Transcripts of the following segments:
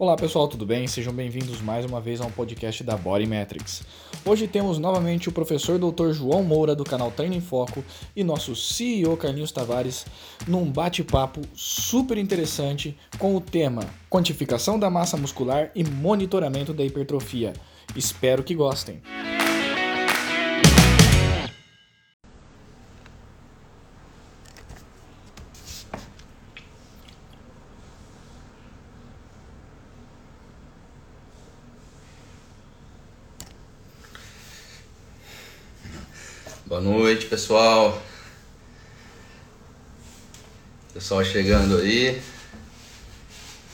Olá pessoal, tudo bem? Sejam bem-vindos mais uma vez a um podcast da Body Metrics. Hoje temos novamente o professor Dr. João Moura do canal Treino em Foco e nosso CEO Carlinhos Tavares num bate-papo super interessante com o tema quantificação da massa muscular e monitoramento da hipertrofia. Espero que gostem. Boa pessoal. Pessoal chegando aí.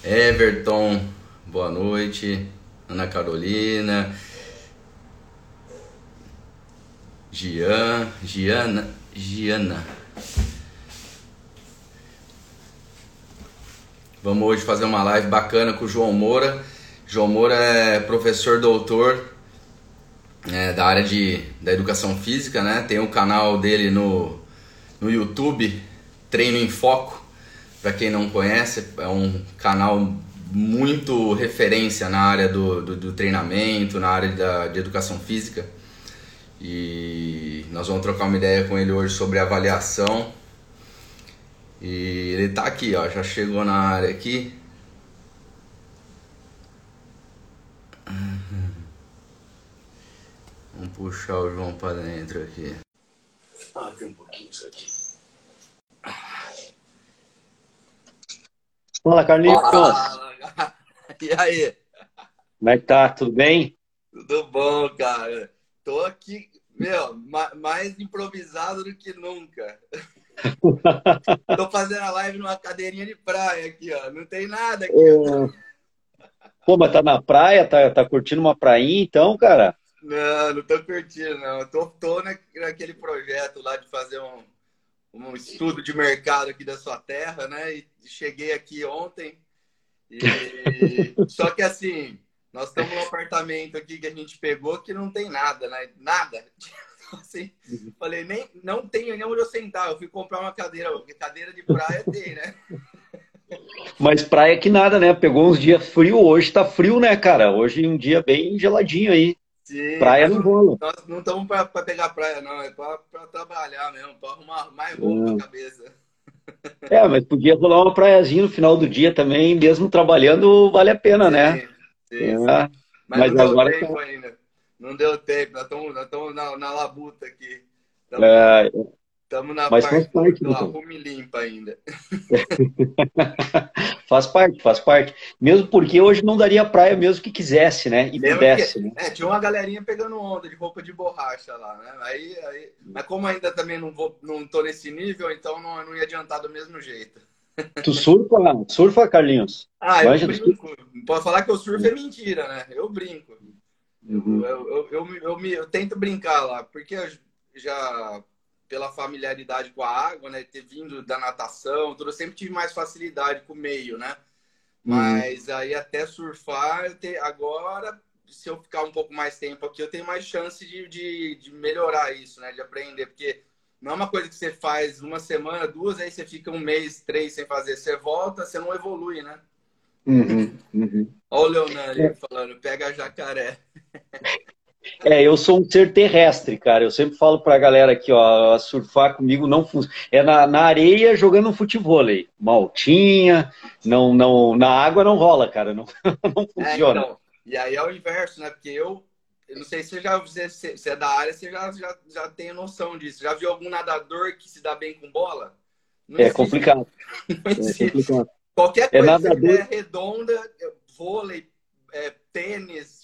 Everton, boa noite. Ana Carolina. Gian, Giana, Giana. Vamos hoje fazer uma live bacana com o João Moura. João Moura é professor doutor é, da área de, da educação física, né? Tem o canal dele no, no YouTube, Treino em Foco. Para quem não conhece, é um canal muito referência na área do, do, do treinamento, na área da, de educação física. E nós vamos trocar uma ideia com ele hoje sobre avaliação. E ele tá aqui, ó, já chegou na área aqui. Vamos puxar o João para dentro aqui. Abre um pouquinho isso aqui. Fala, Carlinhos. E aí? Como é que tá? Tudo bem? Tudo bom, cara. Tô aqui, meu, mais improvisado do que nunca. Tô fazendo a live numa cadeirinha de praia aqui, ó. Não tem nada aqui. É... Pô, mas tá na praia? Tá, tá curtindo uma prainha então, cara? Não, não tô curtindo, não. Tô, tô naquele projeto lá de fazer um, um estudo de mercado aqui da sua terra, né? E cheguei aqui ontem. E... Só que assim, nós estamos num apartamento aqui que a gente pegou que não tem nada, né? Nada. Assim, falei, nem, não tem nem onde eu sentar. Eu fui comprar uma cadeira, porque cadeira de praia tem, né? Mas praia que nada, né? Pegou uns dias frio, hoje tá frio, né, cara? Hoje um dia bem geladinho aí. Sim, praia não rola. Nós não estamos para pegar praia, não. É para trabalhar mesmo, para arrumar mais roupa na cabeça. É, mas podia rolar uma praiazinha no final do dia também, mesmo trabalhando, vale a pena, sim, né? Sim, é. Mas, mas, não agora deu tempo tá... ainda. Não deu tempo, nós estamos na, na labuta aqui. Tamo... É, Estamos na Mas parte, faz parte do arrume limpa ainda. faz parte, faz parte. Mesmo porque hoje não daria praia mesmo que quisesse, né? E Lembra pudesse. Que, né? É, tinha uma galerinha pegando onda de roupa de borracha lá, né? Aí, aí, mas como ainda também não, vou, não tô nesse nível, então não, não ia adiantar do mesmo jeito. Tu surfa, surfa, Carlinhos? Ah, eu Manja brinco. Pode falar que o surf é mentira, né? Eu brinco. Uhum. Eu, eu, eu, eu, me, eu tento brincar lá, porque eu já pela familiaridade com a água, né? Ter vindo da natação, tudo, eu sempre tive mais facilidade com o meio, né? Uhum. Mas aí até surfar, te, agora, se eu ficar um pouco mais tempo aqui, eu tenho mais chance de, de, de, melhorar isso, né? De aprender, porque não é uma coisa que você faz uma semana, duas, aí você fica um mês, três sem fazer. Você volta, você não evolui, né? Uhum, uhum. Olha o Leonardo é. falando, pega jacaré. É, eu sou um ser terrestre, cara. Eu sempre falo pra galera aqui, ó, surfar comigo não funciona. É na, na areia jogando futebol aí. Maltinha, não, não, na água não rola, cara. Não, não é, funciona. É, então, e aí é o inverso, né? Porque eu, eu não sei se você já se, se é da área, você já, já, já tem noção disso. Já viu algum nadador que se dá bem com bola? Não é existe. complicado. Não existe. É complicado. Qualquer é coisa é nadador... redonda, vôlei, é, tênis,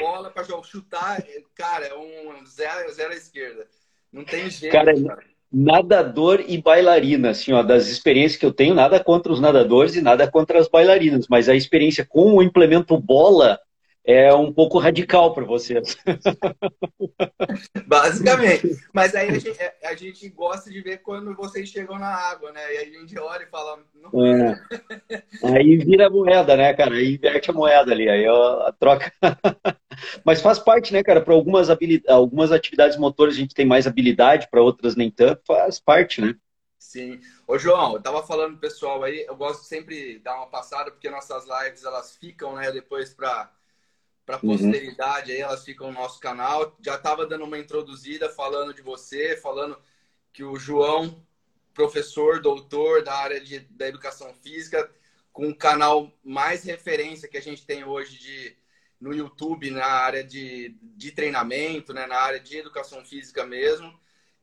bola para chutar, cara, é um zero, zero à esquerda. Não tem jeito. Cara, cara, nadador e bailarina, assim, ó, das experiências que eu tenho, nada contra os nadadores e nada contra as bailarinas, mas a experiência com o implemento bola é um pouco radical para vocês. Basicamente. Mas aí a gente, é, a gente, gosta de ver quando vocês chegam na água, né? E aí a gente olha e fala. É. Aí vira moeda, né, cara? Aí inverte a moeda ali. Aí a troca. Mas faz parte, né, cara? Para algumas, habilidades, algumas atividades motoras a gente tem mais habilidade, para outras nem tanto. Faz parte, né? Sim. Ô, João, eu tava falando pessoal aí, eu gosto de sempre dar uma passada, porque nossas lives, elas ficam, né, depois para para uhum. posteridade, uhum. aí elas ficam no nosso canal. Já tava dando uma introduzida falando de você, falando que o João, professor, doutor da área de, da educação física, com o canal mais referência que a gente tem hoje de, no YouTube na área de, de treinamento, né, na área de educação física mesmo.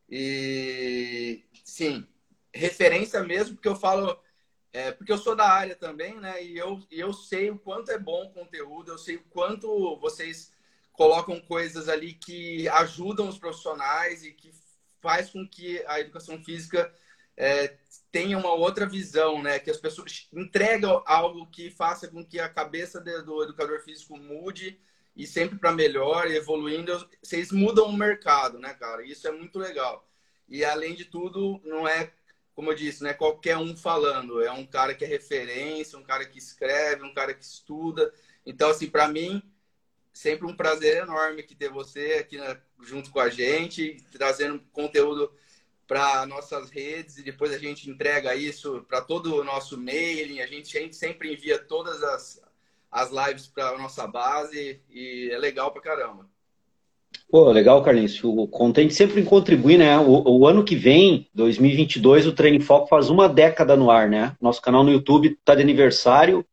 E sim, referência mesmo, porque eu falo, é, porque eu sou da área também, né? E eu, e eu sei o quanto é bom o conteúdo, eu sei o quanto vocês colocam coisas ali que ajudam os profissionais e que faz com que a educação física é, tenha uma outra visão, né? Que as pessoas entregam algo que faça com que a cabeça do educador físico mude e sempre para melhor, evoluindo. Vocês mudam o mercado, né, cara? Isso é muito legal. E além de tudo, não é como eu disse, não é qualquer um falando, é um cara que é referência, um cara que escreve, um cara que estuda. Então, assim, para mim, sempre um prazer enorme que ter você aqui na, junto com a gente, trazendo conteúdo para nossas redes e depois a gente entrega isso para todo o nosso mailing. A gente, a gente sempre envia todas as, as lives para nossa base e é legal para caramba. Pô, legal, Carlinhos. O Content sempre contribui, né? O, o, ano que vem, 2022, o Treino Foco faz uma década no ar, né? Nosso canal no YouTube está de aniversário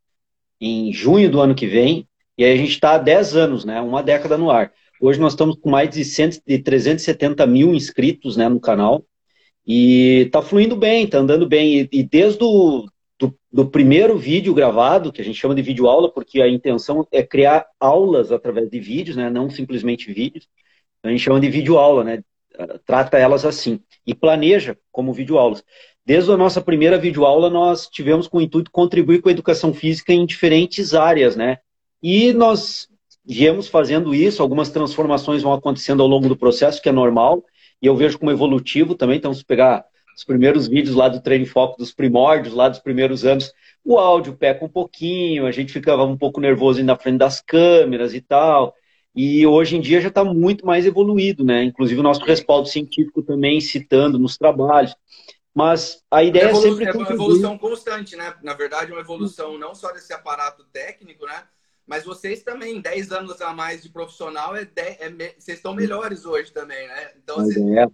em junho do ano que vem. E aí a gente está há 10 anos, né? Uma década no ar. Hoje nós estamos com mais de, 100, de 370 mil inscritos né, no canal. E está fluindo bem, está andando bem. E, e desde o do, primeiro vídeo gravado, que a gente chama de vídeo aula, porque a intenção é criar aulas através de vídeos, né? não simplesmente vídeos. A gente chama de vídeo aula, né? trata elas assim. E planeja como vídeo aulas. Desde a nossa primeira videoaula, nós tivemos com o intuito de contribuir com a educação física em diferentes áreas, né? E nós viemos fazendo isso, algumas transformações vão acontecendo ao longo do processo, que é normal, e eu vejo como evolutivo também. Então, se pegar os primeiros vídeos lá do Treino Foco, dos primórdios, lá dos primeiros anos, o áudio peca um pouquinho, a gente ficava um pouco nervoso na frente das câmeras e tal. E hoje em dia já está muito mais evoluído, né? Inclusive o nosso respaldo científico também citando nos trabalhos. Mas a ideia é, sempre. É uma evolução constante, né? Na verdade, uma evolução não só desse aparato técnico, né? Mas vocês também, 10 anos a mais de profissional, é, de... é... vocês estão melhores hoje também, né? Então, vocês... é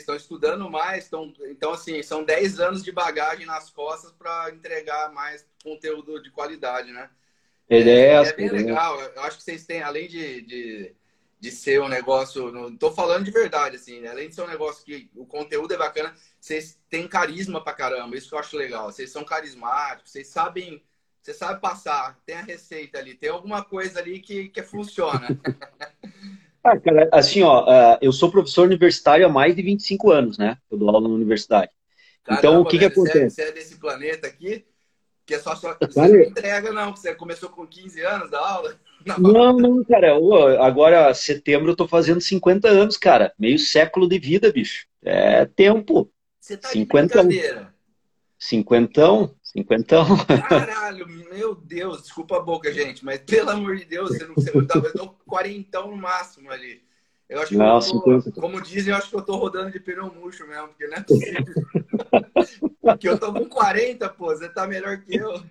estão estudando mais, estão, então assim, são 10 anos de bagagem nas costas para entregar mais conteúdo de qualidade, né? Ele é, é, é bem legal. Eu acho que vocês têm, além de, de, de ser um negócio, não tô falando de verdade, assim, né? além de ser um negócio que o conteúdo é bacana, vocês têm carisma pra caramba, isso que eu acho legal. Vocês são carismáticos, vocês sabem, você sabe passar, tem a receita ali, tem alguma coisa ali que, que funciona. Ah, cara, assim, ó, uh, eu sou professor universitário há mais de 25 anos, né? Eu dou aula na universidade. Caramba, então, o que que acontece? Você é, desse planeta aqui, que é só só... Você não entrega, não, você começou com 15 anos da aula? Não, não, cara. Agora, setembro, eu tô fazendo 50 anos, cara. Meio século de vida, bicho. É tempo. Você tá 50 de brincadeira. Cinquentão? Cinquentão? Caralho, meu Deus, desculpa a boca, gente, mas pelo amor de Deus, você não, você não tá, eu tô quarentão no máximo ali. Eu acho que não, eu tô, como dizem, eu acho que eu tô rodando de pneu murcho mesmo, porque não é possível. porque eu tô com 40, pô, você tá melhor que eu.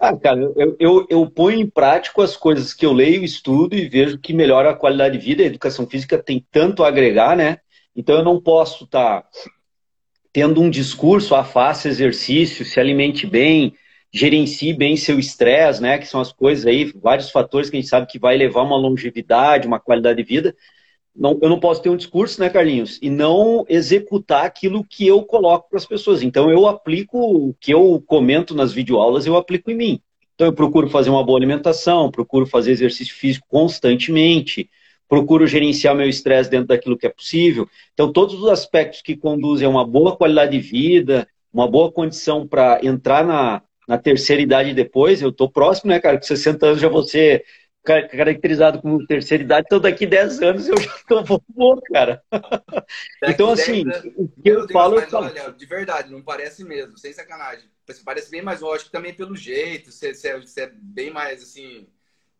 Ah, cara, eu, eu, eu ponho em prática as coisas que eu leio, estudo e vejo que melhora a qualidade de vida. A educação física tem tanto a agregar, né? Então eu não posso estar tá tendo um discurso, ah, faça exercício, se alimente bem, gerencie bem seu estresse, né? Que são as coisas aí, vários fatores que a gente sabe que vai levar uma longevidade, uma qualidade de vida. Não, eu não posso ter um discurso, né, Carlinhos, e não executar aquilo que eu coloco para as pessoas. Então, eu aplico o que eu comento nas videoaulas, eu aplico em mim. Então, eu procuro fazer uma boa alimentação, procuro fazer exercício físico constantemente, procuro gerenciar meu estresse dentro daquilo que é possível. Então, todos os aspectos que conduzem a uma boa qualidade de vida, uma boa condição para entrar na, na terceira idade depois, eu estou próximo, né, cara? Com 60 anos já vou ser caracterizado como terceira idade, então daqui 10 anos eu já estou bom, cara. então, assim, o que eu falo... Mas, olha, de verdade, não parece mesmo, sem sacanagem. Parece bem mais lógico também pelo jeito, você, você é bem mais, assim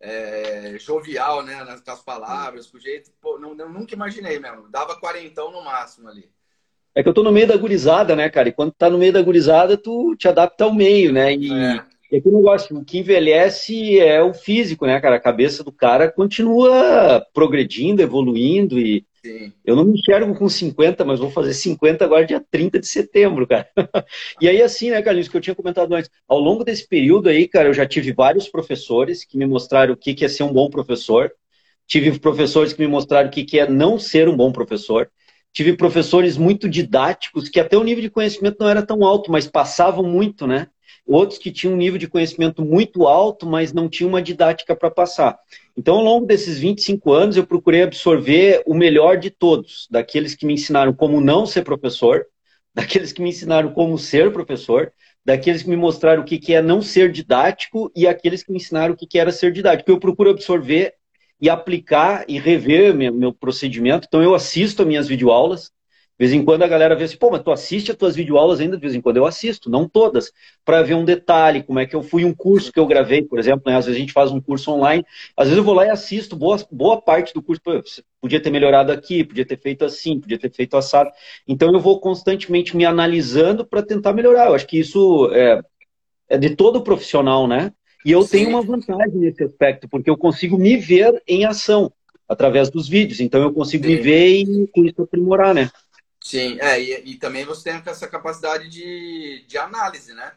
é, jovial, né? Nas, palavras, com o jeito. Pô, não, eu nunca imaginei mesmo. Dava quarentão no máximo ali. É que eu tô no meio da gurizada, né, cara? E quando tá no meio da gurizada, tu te adapta ao meio, né? E, é. e aqui o negócio, o que envelhece é o físico, né, cara? A cabeça do cara continua progredindo, evoluindo e Eu não me enxergo com 50, mas vou fazer 50 agora dia 30 de setembro, cara. e aí assim, né, Carlinhos, que eu tinha comentado antes, ao longo desse período aí, cara, eu já tive vários professores que me mostraram o que é ser um bom professor. Tive professores que me mostraram o que é não ser um bom professor. Tive professores muito didáticos, que até o nível de conhecimento não era tão alto, mas passavam muito, né? Outros que tinham um nível de conhecimento muito alto, mas não tinham uma didática para passar. Então, ao longo desses 25 anos, eu procurei absorver o melhor de todos, daqueles que me ensinaram como não ser professor, daqueles que me ensinaram como ser professor, daqueles que me mostraram o que é não ser didático e aqueles que me ensinaram o que era ser didático. Eu procuro absorver e aplicar e rever meu, meu procedimento. Então eu assisto as minhas videoaulas. De vez em quando a galera vê assim, pô, mas tu assiste as tuas videoaulas ainda? De vez em quando eu assisto, não todas, para ver um detalhe, como é que eu fui um curso que eu gravei, por exemplo, né? Às vezes a gente faz um curso online, às vezes eu vou lá e assisto boa, boa parte do curso, podia ter melhorado aqui, podia ter feito assim, podia ter feito assado. Então eu vou constantemente me analisando para tentar melhorar. Eu acho que isso é, é de todo profissional, né? E eu Sim. tenho uma vantagem nesse aspecto, porque eu consigo me ver em ação através dos vídeos. Então eu consigo Sim. me ver e com isso aprimorar, né? Sim, é, e, e, também você tem essa capacidade de, de análise, né?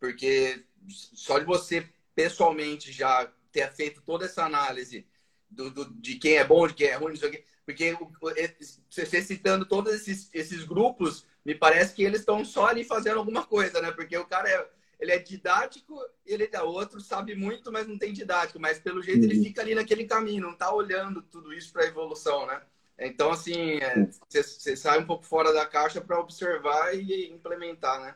Porque só de você pessoalmente já ter feito toda essa análise do, do de quem é bom, de quem é ruim, não sei o quê, porque você citando todos esses, esses grupos, me parece que eles estão só ali fazendo alguma coisa, né? Porque o cara é ele é didático, ele é outro, sabe muito, mas não tem didático. Mas pelo jeito ele uhum. fica ali naquele caminho, não está olhando tudo isso para a evolução, né? Então, assim, você é, sai um pouco fora da caixa para observar e implementar, né?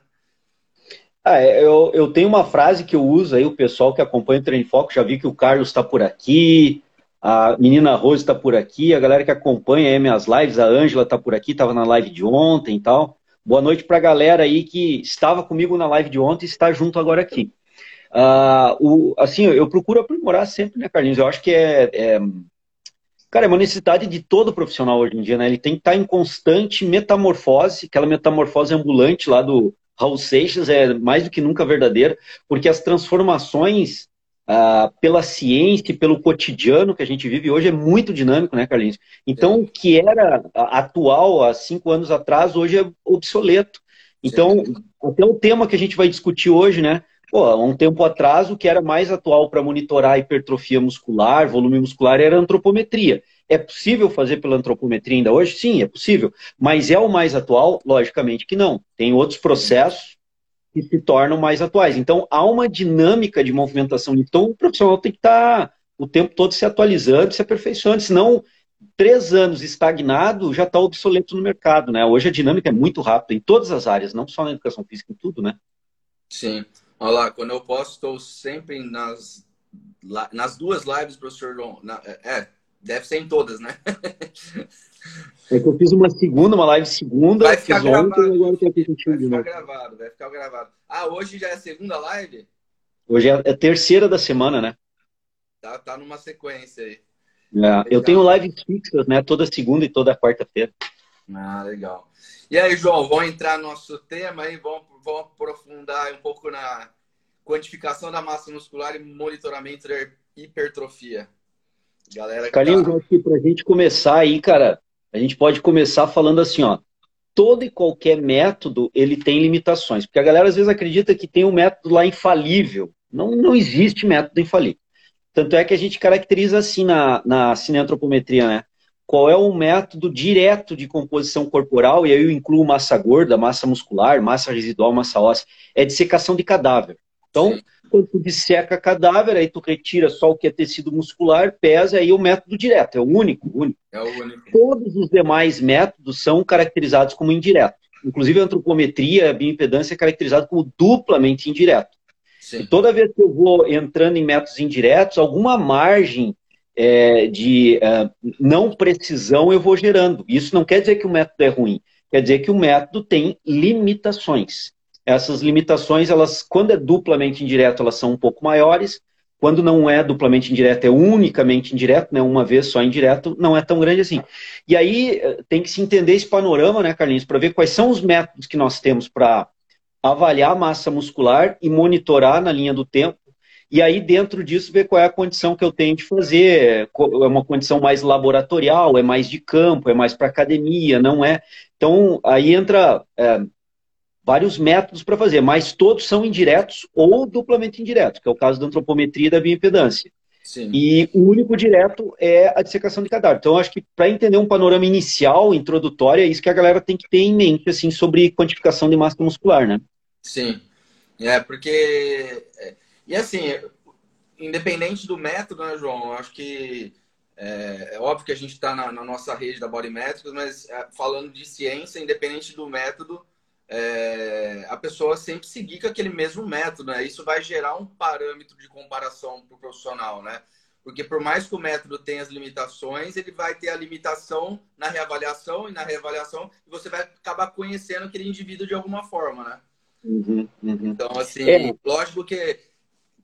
Ah, é, eu, eu tenho uma frase que eu uso aí, o pessoal que acompanha o Treino Foco, já vi que o Carlos está por aqui, a menina Rose está por aqui, a galera que acompanha aí minhas lives, a Ângela está por aqui, estava na live de ontem e tal. Boa noite para a galera aí que estava comigo na live de ontem e está junto agora aqui. Uh, o, assim, eu procuro aprimorar sempre, né, Carlinhos? Eu acho que é, é, Cara, é uma necessidade de todo profissional hoje em dia, né? Ele tem que estar em constante metamorfose, aquela metamorfose ambulante lá do Raul Seixas é mais do que nunca verdadeira, porque as transformações ah, pela ciência e pelo cotidiano que a gente vive hoje é muito dinâmico, né, Carlinhos? Então, o que era atual há cinco anos atrás, hoje é obsoleto. Então, até o tema que a gente vai discutir hoje, né? Pô, há um tempo atrás, o que era mais atual para monitorar hipertrofia muscular, volume muscular, era a antropometria. É possível fazer pela antropometria ainda hoje? Sim, é possível. Mas é o mais atual? Logicamente que não. Tem outros processos que se tornam mais atuais. Então, há uma dinâmica de movimentação. Então, o profissional tem que estar tá o tempo todo se atualizando, se aperfeiçoando, senão três anos estagnado já está obsoleto no mercado, né? Hoje a dinâmica é muito rápida em todas as áreas, não só na educação física, em tudo, né? Sim. Olha lá, quando eu posso, estou sempre nas, nas duas lives, professor João. Na, é, deve ser em todas, né? É que eu fiz uma segunda, uma live segunda, vai ficar gravado, ontem, agora tô aqui contigo vai ficar gravado, vai ficar gravado. Ah, hoje já é a segunda live? Hoje é a terceira da semana, né? Tá, tá numa sequência aí. É, eu tenho lives fixas, né? Toda segunda e toda quarta-feira. Ah, legal. E aí, João, vamos entrar no nosso tema aí, vamos, vamos aprofundar um pouco na quantificação da massa muscular e monitoramento da hipertrofia. Galera Carlinhos, tá... acho que pra gente começar aí, cara, a gente pode começar falando assim, ó. Todo e qualquer método, ele tem limitações. Porque a galera às vezes acredita que tem um método lá infalível. Não, não existe método infalível. Tanto é que a gente caracteriza assim na, na cineantropometria, né? Qual é o método direto de composição corporal, e aí eu incluo massa gorda, massa muscular, massa residual, massa óssea, é dissecação de cadáver. Então, Sim. quando tu disseca cadáver, aí tu retira só o que é tecido muscular, pesa, aí é o método direto, é o único, único. É o único. Todos os demais métodos são caracterizados como indireto. Inclusive a antropometria, a bioimpedância é caracterizado como duplamente indireto. Sim. E toda vez que eu vou entrando em métodos indiretos, alguma margem é, de é, não precisão eu vou gerando. Isso não quer dizer que o método é ruim, quer dizer que o método tem limitações essas limitações, elas, quando é duplamente indireto, elas são um pouco maiores. quando não é duplamente indireto, é unicamente indireto, né, uma vez só indireto, não é tão grande assim. E aí eh, tem que se entender esse panorama, né, Carlinhos, para ver quais são os métodos que nós temos para avaliar a massa muscular e monitorar na linha do tempo. E aí, dentro disso, ver qual é a condição que eu tenho de fazer. É uma condição mais laboratorial, é mais de campo, é mais para academia, não é? Então, aí entra é, vários métodos para fazer, mas todos são indiretos ou duplamente indiretos, que é o caso da antropometria e da bioimpedância. Sim. E o único direto é a dissecação de cadáver. Então, acho que para entender um panorama inicial, introdutório, é isso que a galera tem que ter em mente, assim, sobre quantificação de massa muscular, né? Sim. É, porque. E assim, independente do método, né, João? Eu acho que. É, é óbvio que a gente está na, na, nossa rede da Body Metrics, mas é, falando de ciência, independente do método, é, a pessoa sempre seguir com aquele mesmo método, né? Isso vai gerar um parâmetro de comparação para o profissional, né? Porque por mais que o método tenha as limitações, ele vai ter a limitação na reavaliação e na reavaliação você vai acabar conhecendo aquele indivíduo de alguma forma, né? Uhum, uhum. Então, assim, é. lógico que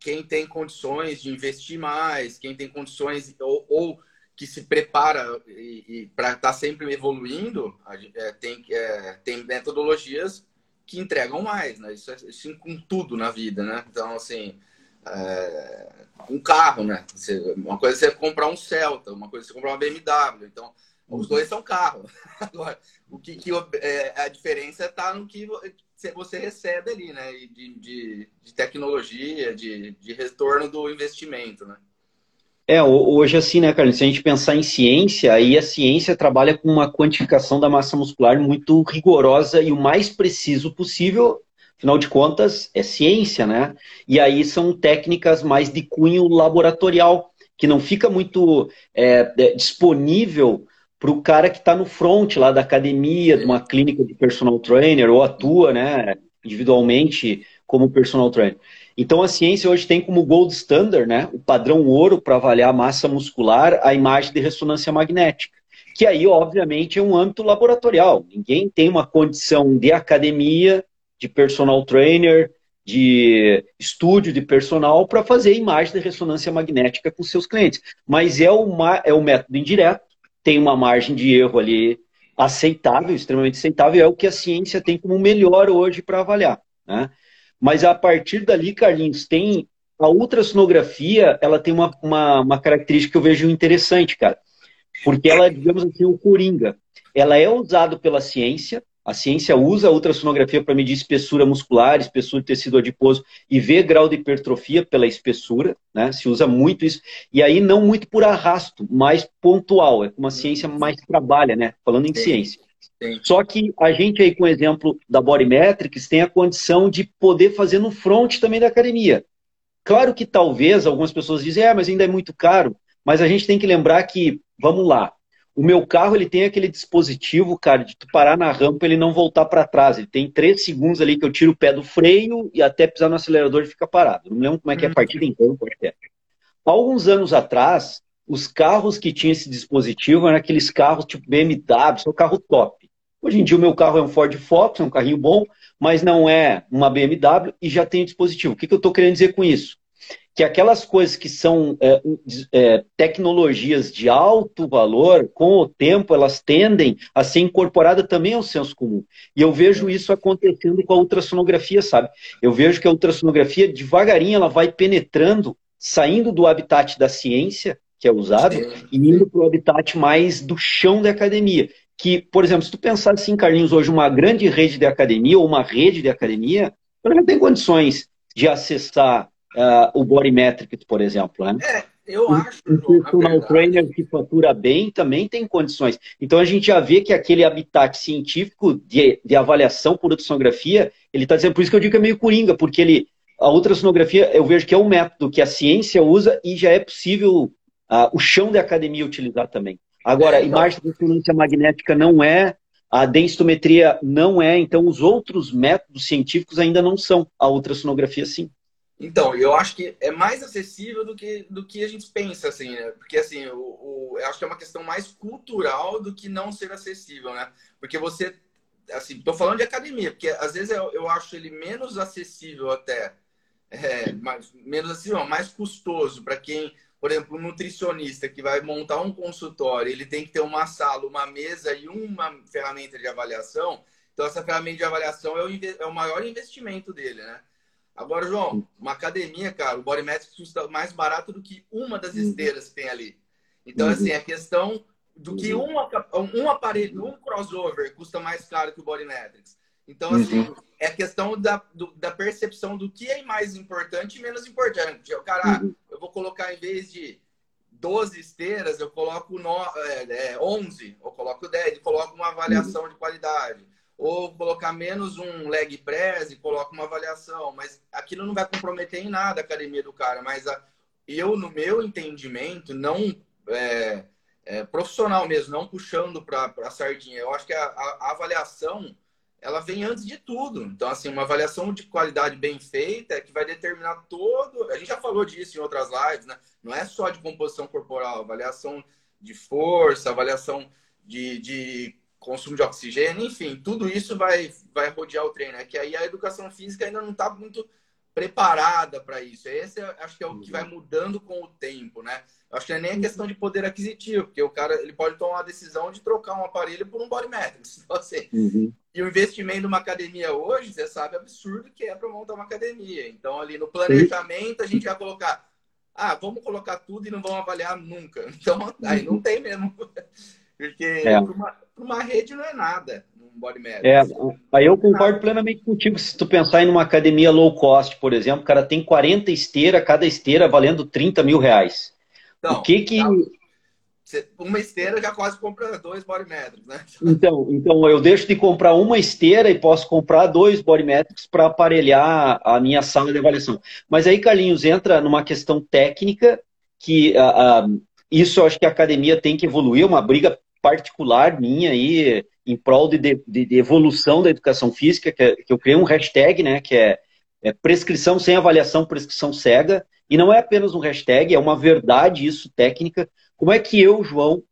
quem tem condições de investir mais, quem tem condições ou, ou que se prepara e, e para estar tá sempre evoluindo, é, tem, é, tem metodologias que entregam mais, né? Isso, é, isso com tudo na vida, né? Então, assim, é, um carro, né? Você, uma coisa é você comprar um Celta, uma coisa é você comprar uma BMW. Então, os dois são carros. Agora, o que, que é, a diferença está no que você recebe ali, né? De, de, de tecnologia, de, de retorno do investimento, né? É, hoje assim, né, Carlos, se a gente pensar em ciência, aí a ciência trabalha com uma quantificação da massa muscular muito rigorosa e o mais preciso possível, afinal de contas, é ciência, né? E aí são técnicas mais de cunho laboratorial, que não fica muito é, é disponível para o cara que está no front lá da academia, de uma clínica de personal trainer, ou atua né, individualmente como personal trainer. Então a ciência hoje tem como gold standard, né, o padrão ouro para avaliar a massa muscular, a imagem de ressonância magnética, que aí obviamente é um âmbito laboratorial. Ninguém tem uma condição de academia, de personal trainer, de estúdio de personal para fazer imagem de ressonância magnética com seus clientes. Mas é, uma, é o método indireto, tem uma margem de erro ali aceitável, extremamente aceitável, é o que a ciência tem como melhor hoje para avaliar. Né? Mas a partir dali, Carlinhos, tem a ultrassonografia, ela tem uma, uma, uma característica que eu vejo interessante, cara. Porque ela, digamos assim, o coringa. Ela é usada pela ciência, a ciência usa a ultrassonografia para medir espessura muscular, espessura de tecido adiposo e ver grau de hipertrofia pela espessura, né? Se usa muito isso. E aí não muito por arrasto, mais pontual. É como a ciência mais trabalha, né? Falando em Sim. ciência. Só que a gente aí, com o exemplo da Body Metrics, tem a condição de poder fazer no front também da academia. Claro que talvez algumas pessoas dizem, é, mas ainda é muito caro. Mas a gente tem que lembrar que, vamos lá, o meu carro ele tem aquele dispositivo, cara, de tu parar na rampa ele não voltar para trás. Ele tem três segundos ali que eu tiro o pé do freio e até pisar no acelerador e fica parado. Não me lembro como é que é a uhum. partida em campo até. Há alguns anos atrás, os carros que tinham esse dispositivo eram aqueles carros tipo BMW, são carro top. Hoje em dia o meu carro é um Ford Focus, é um carrinho bom, mas não é uma BMW e já tem o dispositivo. O que, que eu estou querendo dizer com isso? Que aquelas coisas que são é, é, tecnologias de alto valor, com o tempo elas tendem a ser incorporadas também ao senso comum. E eu vejo isso acontecendo com a ultrassonografia, sabe? Eu vejo que a ultrassonografia, devagarinho, ela vai penetrando, saindo do habitat da ciência, que é usado, e indo para o habitat mais do chão da academia que, por exemplo, se tu pensar assim, Carlinhos, hoje uma grande rede de academia ou uma rede de academia, ela já tem condições de acessar uh, o Body Metrics, por exemplo. Né? É, eu acho. Um personal trainer que fatura bem também tem condições. Então a gente já vê que aquele habitat científico de, de avaliação por ultrassonografia, ele está dizendo, por isso que eu digo que é meio coringa, porque ele, a ultrassonografia, eu vejo que é um método que a ciência usa e já é possível uh, o chão da academia utilizar também. Agora, é, então... imagem de ressonância magnética não é, a densitometria não é, então os outros métodos científicos ainda não são. A ultrassonografia, sim. Então, eu acho que é mais acessível do que, do que a gente pensa, assim, né? Porque, assim, o, o, eu acho que é uma questão mais cultural do que não ser acessível, né? Porque você, assim, tô falando de academia, porque às vezes eu, eu acho ele menos acessível até é, mais, menos ó, mais custoso para quem, por exemplo, um nutricionista que vai montar um consultório, ele tem que ter uma sala, uma mesa e uma ferramenta de avaliação. Então, essa ferramenta de avaliação é o, é o maior investimento dele, né? Agora, João, uma academia, cara, o Bodymetrics custa mais barato do que uma das uhum. esteiras que tem ali. Então, uhum. assim, a questão do que um, um aparelho, um crossover custa mais caro que o Bodymetrics. Então, assim, uhum. é questão da, do, da percepção do que é mais importante e menos importante. O cara, uhum. eu vou colocar em vez de 12 esteiras, eu coloco no, é, é, 11, ou coloco 10, coloco uma avaliação uhum. de qualidade. Ou colocar menos um leg press e coloco uma avaliação. Mas aquilo não vai comprometer em nada a academia do cara. Mas a, eu, no meu entendimento, não é, é, profissional mesmo, não puxando para a sardinha. Eu acho que a, a, a, avaliação ela vem antes de tudo. Então, assim, uma avaliação de qualidade bem feita é que vai determinar todo. A gente já falou disso em outras lives, né? Não é só de composição corporal, avaliação de força, avaliação de, de consumo de oxigênio, enfim, tudo isso vai, vai rodear o treino. É que aí a educação física ainda não está muito preparada para isso. Esse acho que é o que vai mudando com o tempo, né? Acho que não é nem a questão de poder aquisitivo, porque o cara ele pode tomar a decisão de trocar um aparelho por um body metrics. Assim. Uhum. E o investimento numa academia hoje, você sabe absurdo que é para montar uma academia. Então, ali no planejamento, a gente vai colocar. Ah, vamos colocar tudo e não vamos avaliar nunca. Então, aí não tem mesmo. Porque é. Para uma, rede não é nada. Um body. É, aí eu concordo plenamente contigo. Se tu pensar em uma academia low cost, por exemplo, o cara tem 40 esteiras, cada esteira valendo 30 mil reais. Então, o que que... Uma esteira já quase compra dois bodymetrics, né? Então, então, eu deixo de comprar uma esteira e posso comprar dois bodymetrics para aparelhar a minha sala de avaliação. Mas aí, Carlinhos, entra numa questão técnica que uh, uh, isso eu acho que a academia tem que evoluir, uma briga particular minha aí em prol de, de, de evolução da educação física, que, é, que, eu criei um hashtag, né, que é, é prescrição sem avaliação, prescrição cega, e não é apenas um hashtag, é uma verdade isso técnica. Como é que eu, João,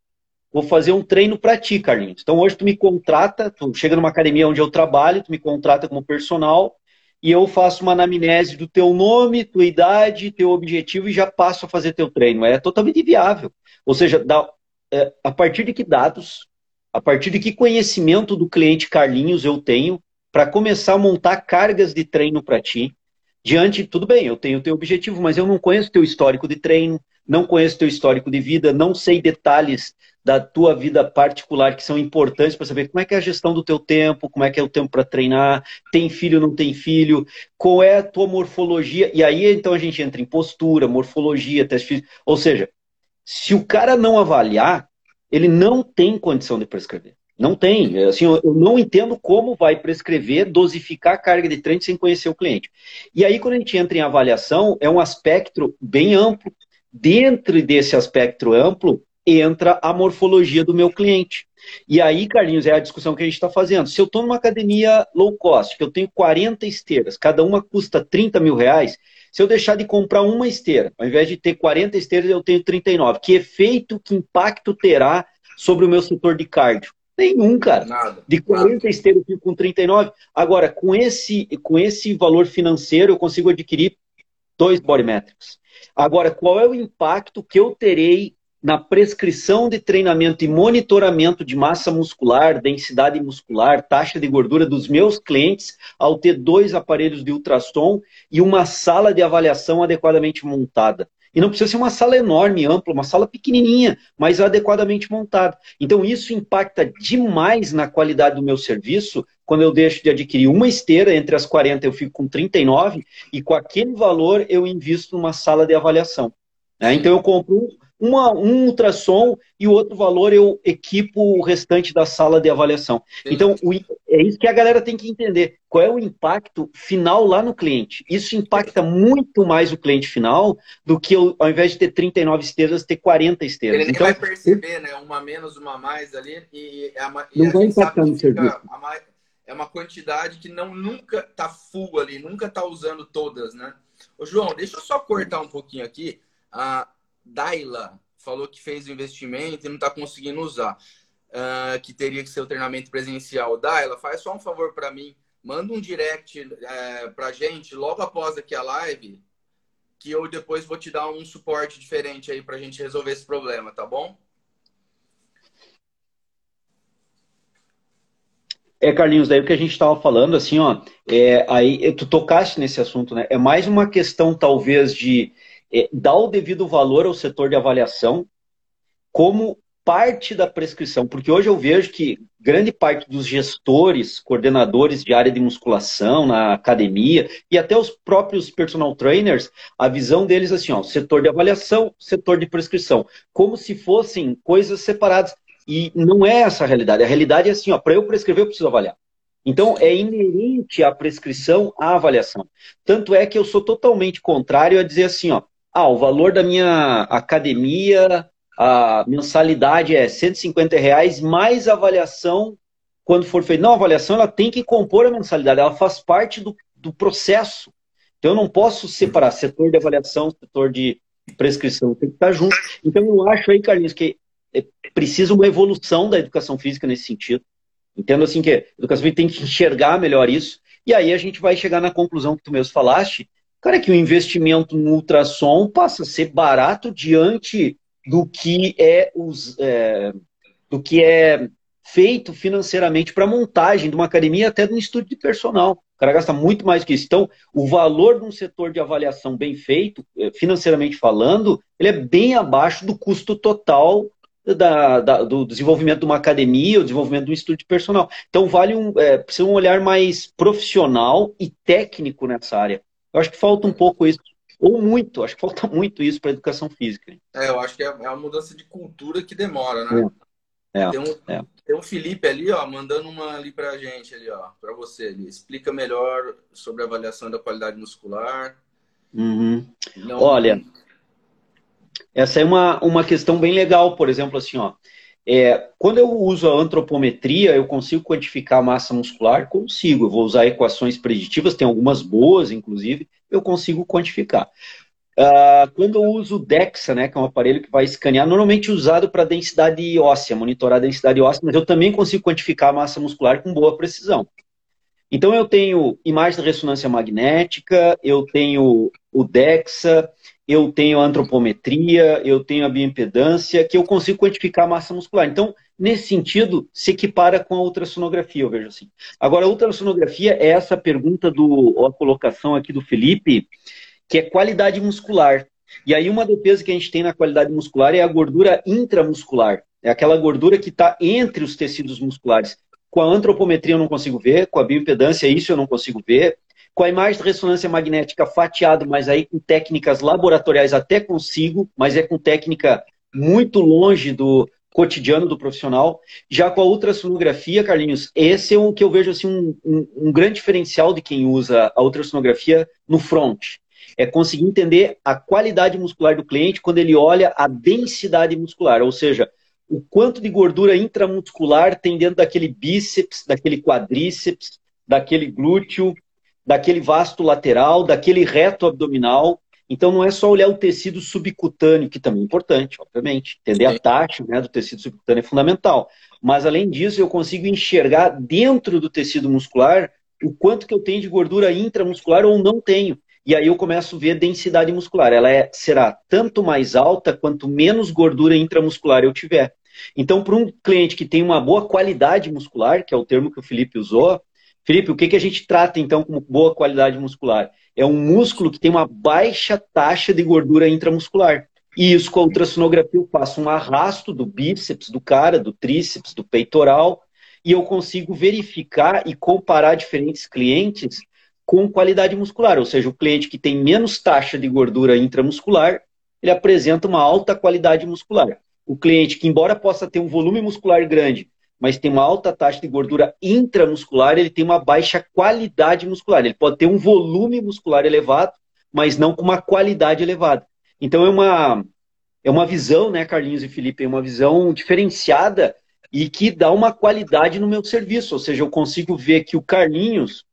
vou fazer um treino para ti, Carlinhos? Então hoje tu me contrata, tu chega numa academia onde eu trabalho, tu me contrata como personal e eu faço uma anamnese do teu nome, tua idade, teu objetivo e já passo a fazer teu treino. É totalmente viável. Ou seja, dá, é, a partir de que dados, a partir de que conhecimento do cliente Carlinhos eu tenho para começar a montar cargas de treino para ti, diante, tudo bem, eu tenho o teu objetivo, mas eu não conheço teu histórico de treino, não conheço teu histórico de vida, não sei detalhes da tua vida particular que são importantes para saber como é que é a gestão do teu tempo, como é que é o tempo para treinar, tem filho, não tem filho, qual é a tua morfologia, e aí então a gente entra em postura, morfologia, teste físico, ou seja, se o cara não avaliar, ele não tem condição de prescrever. Não tem. Assim, eu não entendo como vai prescrever, dosificar a carga de treino sem conhecer o cliente. E aí, quando a gente entra em avaliação, é um aspecto bem amplo. Dentro desse aspecto amplo, entra a morfologia do meu cliente. E aí, Carlinhos, é a discussão que a gente está fazendo. Se eu estou numa academia low cost, que eu tenho 40 esteiras, cada uma custa 30 mil reais, se eu deixar de comprar uma esteira, ao invés de ter 40 esteiras, eu tenho 39. Que efeito, que impacto terá sobre o meu setor de cardio? Nenhum, cara. Nada. De 40 nada. esteiras eu fico com 39. Agora, com esse, com esse valor financeiro, eu consigo adquirir dois bodymetrics. Agora, qual é o impacto que eu terei na prescrição de treinamento e monitoramento de massa muscular, densidade muscular, taxa de gordura dos meus clientes ao ter dois aparelhos de ultrassom e uma sala de avaliação adequadamente montada? E não precisa ser uma sala enorme, ampla, uma sala pequenininha, mas adequadamente montada. Então isso impacta demais na qualidade do meu serviço quando eu deixo de adquirir uma esteira, entre as 40 eu fico com 39, e com aquele valor eu invisto numa sala de avaliação. Né? Então eu compro uma, um ultrassom e o outro valor eu equipo o restante da sala de avaliação. Então, o, é isso que a galera tem que entender. Qual é o impacto final lá no cliente? Isso impacta muito mais o cliente final do que eu, ao invés de ter 39 esteiras, ter 40 esteiras. Ele então, vai perceber, né? Uma menos, uma mais ali. E, é a, e não vai impactar no serviço. é uma quantidade que não nunca tá full ali, nunca tá usando todas, né? Ô, João, deixa eu só cortar um pouquinho aqui. Ah, Daila falou que fez o investimento e não está conseguindo usar, uh, que teria que ser o treinamento presencial. Daila, faz só um favor para mim, manda um direct é, pra gente logo após aqui a live, que eu depois vou te dar um suporte diferente aí pra gente resolver esse problema, tá bom? É, Carlinhos, daí o que a gente estava falando, assim, ó, é, aí tu tocaste nesse assunto, né? É mais uma questão, talvez, de é, dar o devido valor ao setor de avaliação como parte da prescrição, porque hoje eu vejo que grande parte dos gestores, coordenadores de área de musculação na academia e até os próprios personal trainers, a visão deles assim, ó, setor de avaliação, setor de prescrição, como se fossem coisas separadas. E não é essa a realidade. A realidade é assim, ó, para eu prescrever eu preciso avaliar. Então é inerente à prescrição a avaliação. Tanto é que eu sou totalmente contrário a dizer assim, ó, ah, o valor da minha academia a mensalidade é 150 reais mais avaliação quando for feita. Não, a avaliação ela tem que compor a mensalidade, ela faz parte do, do processo. Então eu não posso separar setor de avaliação, setor de prescrição, tem que estar junto. Então eu acho aí, Carlinhos, que é precisa uma evolução da educação física nesse sentido. Entendo assim que a educação física tem que enxergar melhor isso, e aí a gente vai chegar na conclusão que tu mesmo falaste, cara, que o investimento no ultrassom passa a ser barato diante do que é, os, é, do que é feito financeiramente para montagem de uma academia até de um estúdio de personal. O cara gasta muito mais que isso. Então, o valor de um setor de avaliação bem feito, é, financeiramente falando, ele é bem abaixo do custo total da, da, do desenvolvimento de uma academia, o desenvolvimento de um estúdio de personal. Então, vale um, é, precisa um olhar mais profissional e técnico nessa área. Eu acho que falta um pouco isso ou muito, acho que falta muito isso para a educação física. É, eu acho que é, é uma mudança de cultura que demora, né? É. é. Tem, um, é. tem um Felipe ali, ó, mandando uma ali para a gente ali, ó, para você ali. Explica melhor sobre a avaliação da qualidade muscular. Uhum. Não... Olha, essa é uma, uma questão bem legal, por exemplo, assim, ó. É, quando eu uso a antropometria, eu consigo quantificar a massa muscular? Consigo. Eu vou usar equações preditivas, tem algumas boas, inclusive, eu consigo quantificar. Uh, quando eu uso o DEXA, né, que é um aparelho que vai escanear, normalmente usado para densidade óssea, monitorar a densidade óssea, mas eu também consigo quantificar a massa muscular com boa precisão. Então eu tenho imagem de ressonância magnética, eu tenho o DEXA, eu tenho a antropometria, eu tenho a bioimpedância, que eu consigo quantificar a massa muscular. Então, nesse sentido, se equipara com a ultrassonografia, eu vejo assim. Agora, a ultrassonografia é essa pergunta do a colocação aqui do Felipe, que é qualidade muscular. E aí uma defesa que a gente tem na qualidade muscular é a gordura intramuscular. É aquela gordura que está entre os tecidos musculares. Com a antropometria eu não consigo ver, com a bioimpedância isso eu não consigo ver, com a imagem de ressonância magnética fatiado, mas aí com técnicas laboratoriais até consigo, mas é com técnica muito longe do cotidiano do profissional. Já com a ultrassonografia, Carlinhos, esse é o que eu vejo assim, um, um, um grande diferencial de quem usa a ultrassonografia no front. É conseguir entender a qualidade muscular do cliente quando ele olha a densidade muscular, ou seja, o quanto de gordura intramuscular tem dentro daquele bíceps, daquele quadríceps, daquele glúteo, daquele vasto lateral, daquele reto abdominal. Então não é só olhar o tecido subcutâneo, que também é importante, obviamente. Entender a taxa né, do tecido subcutâneo é fundamental. Mas além disso, eu consigo enxergar dentro do tecido muscular o quanto que eu tenho de gordura intramuscular ou não tenho. E aí eu começo a ver densidade muscular. Ela é, será tanto mais alta quanto menos gordura intramuscular eu tiver. Então, para um cliente que tem uma boa qualidade muscular, que é o termo que o Felipe usou, Felipe, o que, que a gente trata então como boa qualidade muscular? É um músculo que tem uma baixa taxa de gordura intramuscular. E isso com a ultrassonografia eu faço um arrasto do bíceps do cara, do tríceps, do peitoral, e eu consigo verificar e comparar diferentes clientes com qualidade muscular. Ou seja, o cliente que tem menos taxa de gordura intramuscular, ele apresenta uma alta qualidade muscular. O cliente que, embora possa ter um volume muscular grande, mas tem uma alta taxa de gordura intramuscular, ele tem uma baixa qualidade muscular. Ele pode ter um volume muscular elevado, mas não com uma qualidade elevada. Então é uma, é uma visão, né, Carlinhos e Felipe, é uma visão diferenciada e que dá uma qualidade no meu serviço. Ou seja, eu consigo ver que o Carlinhos,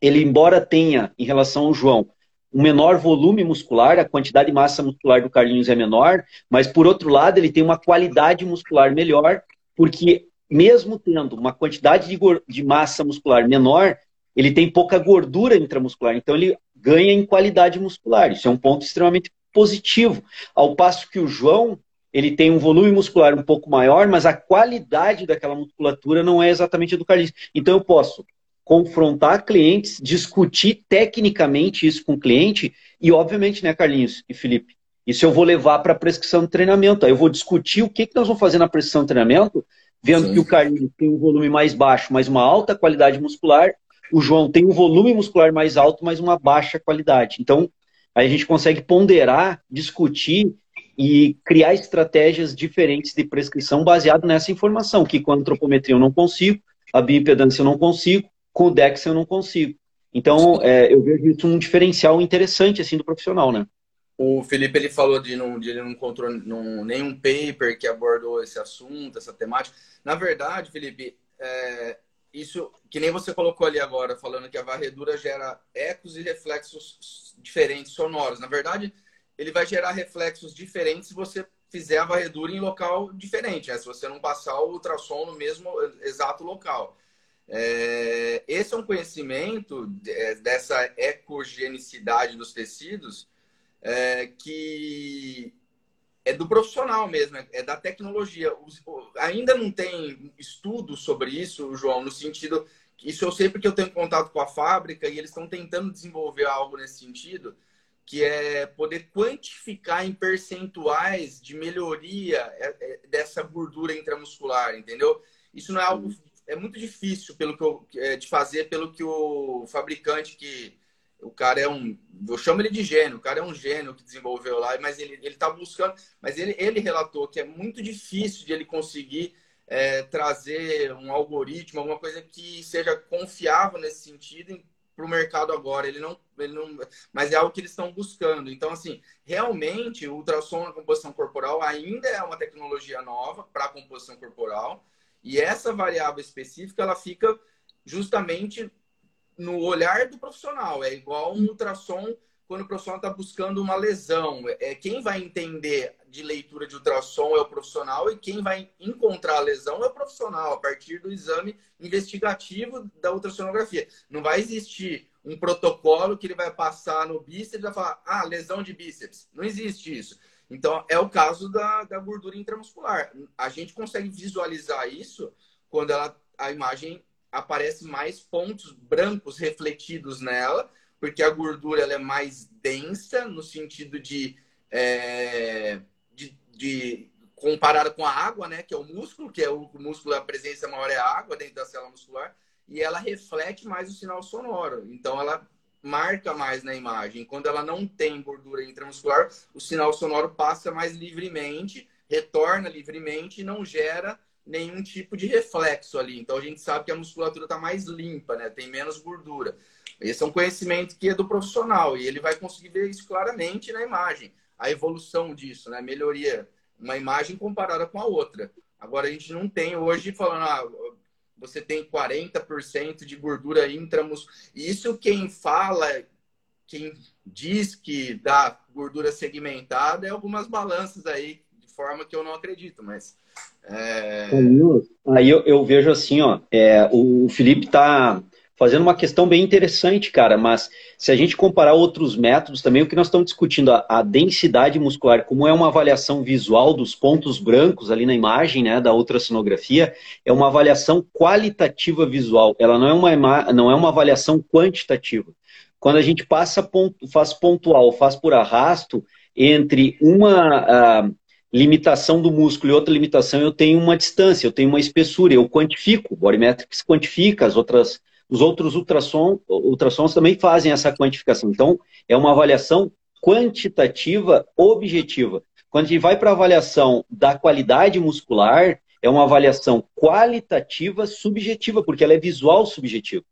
ele embora tenha, em relação ao João, um menor volume muscular, a quantidade de massa muscular do Carlinhos é menor, mas por outro lado ele tem uma qualidade muscular melhor, porque mesmo tendo uma quantidade de, de massa muscular menor, ele tem pouca gordura intramuscular, então ele ganha em qualidade muscular. Isso é um ponto extremamente positivo. Ao passo que o João, ele tem um volume muscular um pouco maior, mas a qualidade daquela musculatura não é exatamente a do Carlinhos. Então eu posso confrontar clientes, discutir tecnicamente isso com o cliente e, obviamente, né, Carlinhos e Felipe, isso eu vou levar para a prescrição de treinamento. Aí eu vou discutir o que, que nós vamos fazer na prescrição de treinamento, vendo Sim. que o Carlinhos tem um volume mais baixo, mas uma alta qualidade muscular, o João tem um volume muscular mais alto, mas uma baixa qualidade. Então, aí a gente consegue ponderar, discutir e criar estratégias diferentes de prescrição baseado nessa informação, que com a antropometria eu não consigo, a bioimpedância eu não consigo, com o DEX eu não consigo. Então, é, eu vejo isso um diferencial interessante assim do profissional, né? O Felipe ele falou de, não, de ele não encontrou num, nenhum paper que abordou esse assunto, essa temática. Na verdade, Felipe, é, isso que nem você colocou ali agora, falando que a varredura gera ecos e reflexos diferentes, sonoros. Na verdade, ele vai gerar reflexos diferentes se você fizer a varredura em local diferente, né? se você não passar o ultrassom no mesmo exato local. É, esse é um conhecimento é, dessa ecogenicidade dos tecidos é, que é do profissional mesmo, é da tecnologia. ainda não tem estudo sobre isso, João, no sentido. Isso eu sei porque eu tenho contato com a fábrica e eles estão tentando desenvolver algo nesse sentido, que é poder quantificar em percentuais de melhoria é, é, dessa gordura intramuscular, entendeu? Isso não é algo é muito difícil pelo que eu, é, de fazer pelo que o fabricante que o cara é um eu chamo ele de gênio o cara é um gênio que desenvolveu lá mas ele está buscando mas ele ele relatou que é muito difícil de ele conseguir é, trazer um algoritmo alguma coisa que seja confiável nesse sentido para o mercado agora. Ele não ele não mas é algo que eles estão buscando. Então assim realmente o ultrassom na composição corporal ainda é uma tecnologia nova para a composição corporal e essa variável específica, ela fica justamente no olhar do profissional. É igual um ultrassom quando o profissional está buscando uma lesão. É quem vai entender de leitura de ultrassom é o profissional e quem vai encontrar a lesão é o profissional a partir do exame investigativo da ultrassonografia. Não vai existir um protocolo que ele vai passar no bíceps e vai falar, ah, lesão de bíceps. Não existe isso. Então, é o caso da, da gordura intramuscular. A gente consegue visualizar isso quando ela, a imagem aparece mais pontos brancos refletidos nela, porque a gordura ela é mais densa no sentido de, é, de, de comparada com a água, né, que é o músculo, que é o, o músculo, a presença maior é a água dentro da célula muscular, e ela reflete mais o sinal sonoro. Então, ela marca mais na imagem. Quando ela não tem gordura intramuscular, o sinal sonoro passa mais livremente, retorna livremente e não gera nenhum tipo de reflexo ali. Então a gente sabe que a musculatura está mais limpa, né? Tem menos gordura. Esse é um conhecimento que é do profissional e ele vai conseguir ver isso claramente na imagem. A evolução disso, né? Melhoria, uma imagem comparada com a outra. Agora a gente não tem hoje falando, ah, você tem 40% de gordura intramuscular. Isso quem fala, quem diz que dá gordura segmentada é algumas balanças aí, forma que eu não acredito, mas. É... Aí eu, eu, vejo assim, ó, é, o Felipe está fazendo uma questão bem interessante, cara, mas se a gente comparar outros métodos também, o que nós estamos discutindo, a, a, densidade muscular, como é uma avaliação visual dos pontos brancos ali na imagem, né, da ultrassonografia, é uma avaliação qualitativa visual, ela não é uma, não é uma avaliação quantitativa. Quando a gente passa ponto, faz pontual, faz por arrasto, entre uma limitação do músculo e outra limitação, eu tenho uma distância, eu tenho uma espessura, eu quantifico, o Bodymetrics quantifica, as outras os outros ultrassom, ultrassons também fazem essa quantificação. Então, é uma avaliação quantitativa objetiva. Quando a gente vai para a avaliação da qualidade muscular, é uma avaliação qualitativa subjetiva, porque ela é visual subjetiva.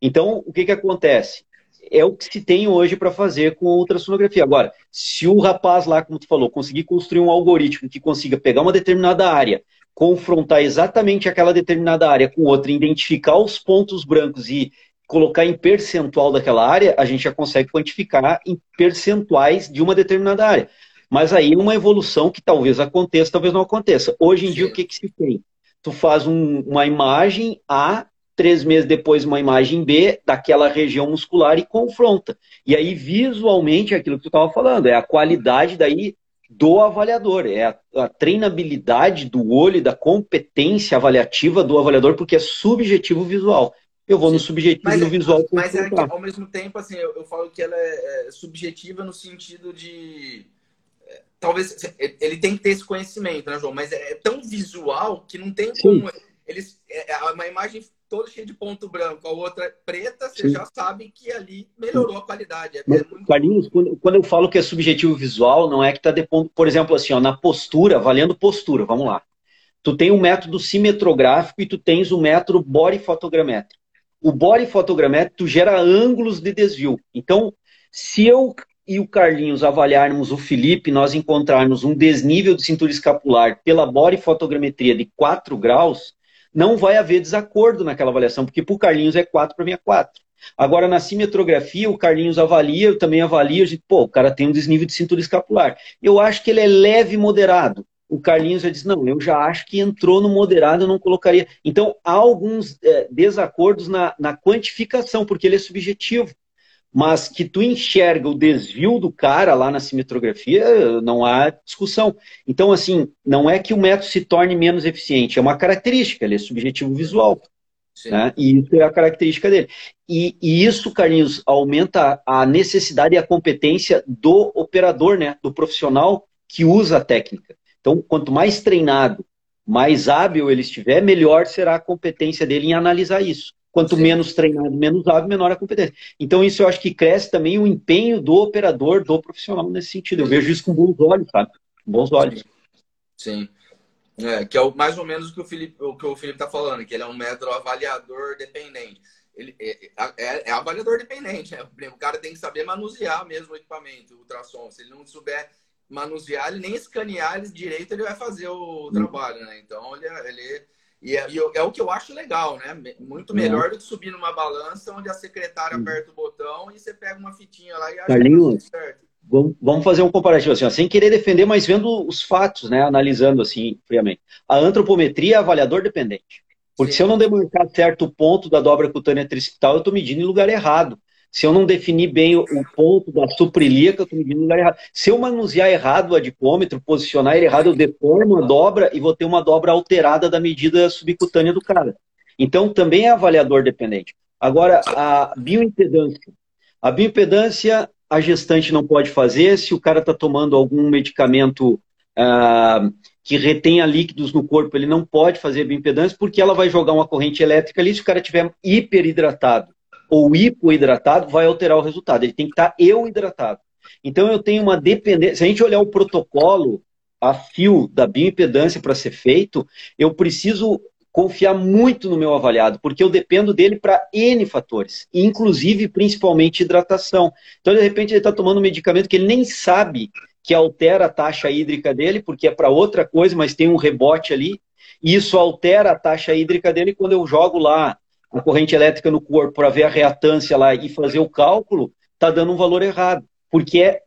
Então, o que, que acontece? É o que se tem hoje para fazer com a ultrassonografia. Agora, se o rapaz lá, como tu falou, conseguir construir um algoritmo que consiga pegar uma determinada área, confrontar exatamente aquela determinada área com outra, identificar os pontos brancos e colocar em percentual daquela área, a gente já consegue quantificar em percentuais de uma determinada área. Mas aí uma evolução que talvez aconteça, talvez não aconteça. Hoje em Sim. dia, o que, que se tem? Tu faz um, uma imagem A três meses depois uma imagem B daquela região muscular e confronta. E aí, visualmente, é aquilo que tu estava falando, é a qualidade daí do avaliador, é a, a, treinabilidade do olho, da competência avaliativa do avaliador, porque é subjetivo visual. Eu vou Sim. no subjetivo mas, no é visual. Mas é que, ao mesmo tempo, assim, eu, eu falo que ela é, é subjetiva no sentido de é, talvez ele tem que ter esse conhecimento, né, João? Mas é tão visual que não tem Sim. como eles é, é uma imagem toda cheia de ponto branco, a outra preta, você Sim. já sabe que ali melhorou a qualidade. É, Mas, muito... Carlinhos, quando, quando, eu falo que é subjetivo visual, não é que está depondo, por exemplo, assim, ó, na postura, avaliando postura, vamos lá. Tu tem um método simetrográfico e tu tens o um método body fotogramétrico. O body fotogramétrico tu gera ângulos de desvio. Então, se eu e o Carlinhos avaliarmos o Felipe, nós encontrarmos um desnível de cintura escapular pela body fotogrametria de 4 graus, não vai haver desacordo naquela avaliação, porque para o Carlinhos é 4, para mim é 4. Agora, na simetrografia, o Carlinhos avalia, eu também avalio, a gente, pô, o cara tem um desnível de cintura escapular. Eu acho que ele é leve e moderado. O Carlinhos já diz, não, eu já acho que entrou no moderado, eu não colocaria. Então, há alguns é, desacordos na, na quantificação, porque ele é subjetivo mas que tu enxerga o desvio do cara lá na simetrografia, não há discussão. Então, assim, não é que o método se torne menos eficiente, é uma característica, ele é subjetivo visual. Né? E isso é a característica dele. E, e, isso, Carlinhos, aumenta a necessidade e a competência do operador, né? do profissional que usa a técnica. Então, quanto mais treinado, mais hábil ele estiver, melhor será a competência dele em analisar isso. Quanto Sim. menos treinado, menos hábil, menor a competência. Então, isso eu acho que cresce também o empenho do operador, do profissional nesse sentido. Eu vejo isso com bons olhos, sabe? Com bons olhos. Sim. É, que é o, mais ou menos o que o Felipe o que o Felipe está falando, que ele é um método avaliador dependente. Ele é, é, é, avaliador dependente, né? O cara tem que saber manusear mesmo o equipamento, o ultrassom. Se ele não souber manusear, ele nem escanear ele direito, ele vai fazer o trabalho, né? Então, ele, ele e é, é, o que eu acho legal, né? Muito melhor é. do que subir numa balança onde a secretária aperta o botão e você pega uma fitinha lá e acha Carlinhos, que tá certo. Vamos fazer um comparativo assim, ó, sem querer defender, mas vendo os fatos, né? Analisando assim, friamente. A antropometria é avaliador dependente. Porque Sim. se eu não demarcar certo ponto da dobra cutânea tricipital, eu estou medindo em lugar errado. Se eu não definir bem o, ponto da suprilíaca, eu estou medindo no lugar errado. Se eu manusear errado o adipômetro, posicionar ele errado, eu deformo a dobra e vou ter uma dobra alterada da medida subcutânea do cara. Então, também é avaliador dependente. Agora, a bioimpedância. A bioimpedância, a gestante não pode fazer se o cara está tomando algum medicamento ah, que retenha líquidos no corpo, ele não pode fazer bioimpedância porque ela vai jogar uma corrente elétrica ali se o cara estiver hiperidratado ou hipoidratado, vai alterar o resultado. Ele tem que estar eu hidratado. Então eu tenho uma dependência. Se a gente olhar o protocolo a fio da bioimpedância para ser feito, eu preciso confiar muito no meu avaliado, porque eu dependo dele para N fatores, inclusive principalmente hidratação. Então, de repente, ele está tomando um medicamento que ele nem sabe que altera a taxa hídrica dele, porque é para outra coisa, mas tem um rebote ali, e isso altera a taxa hídrica dele quando eu jogo lá a corrente elétrica no corpo para ver a reatância lá e fazer o cálculo, está dando um valor errado. Porque é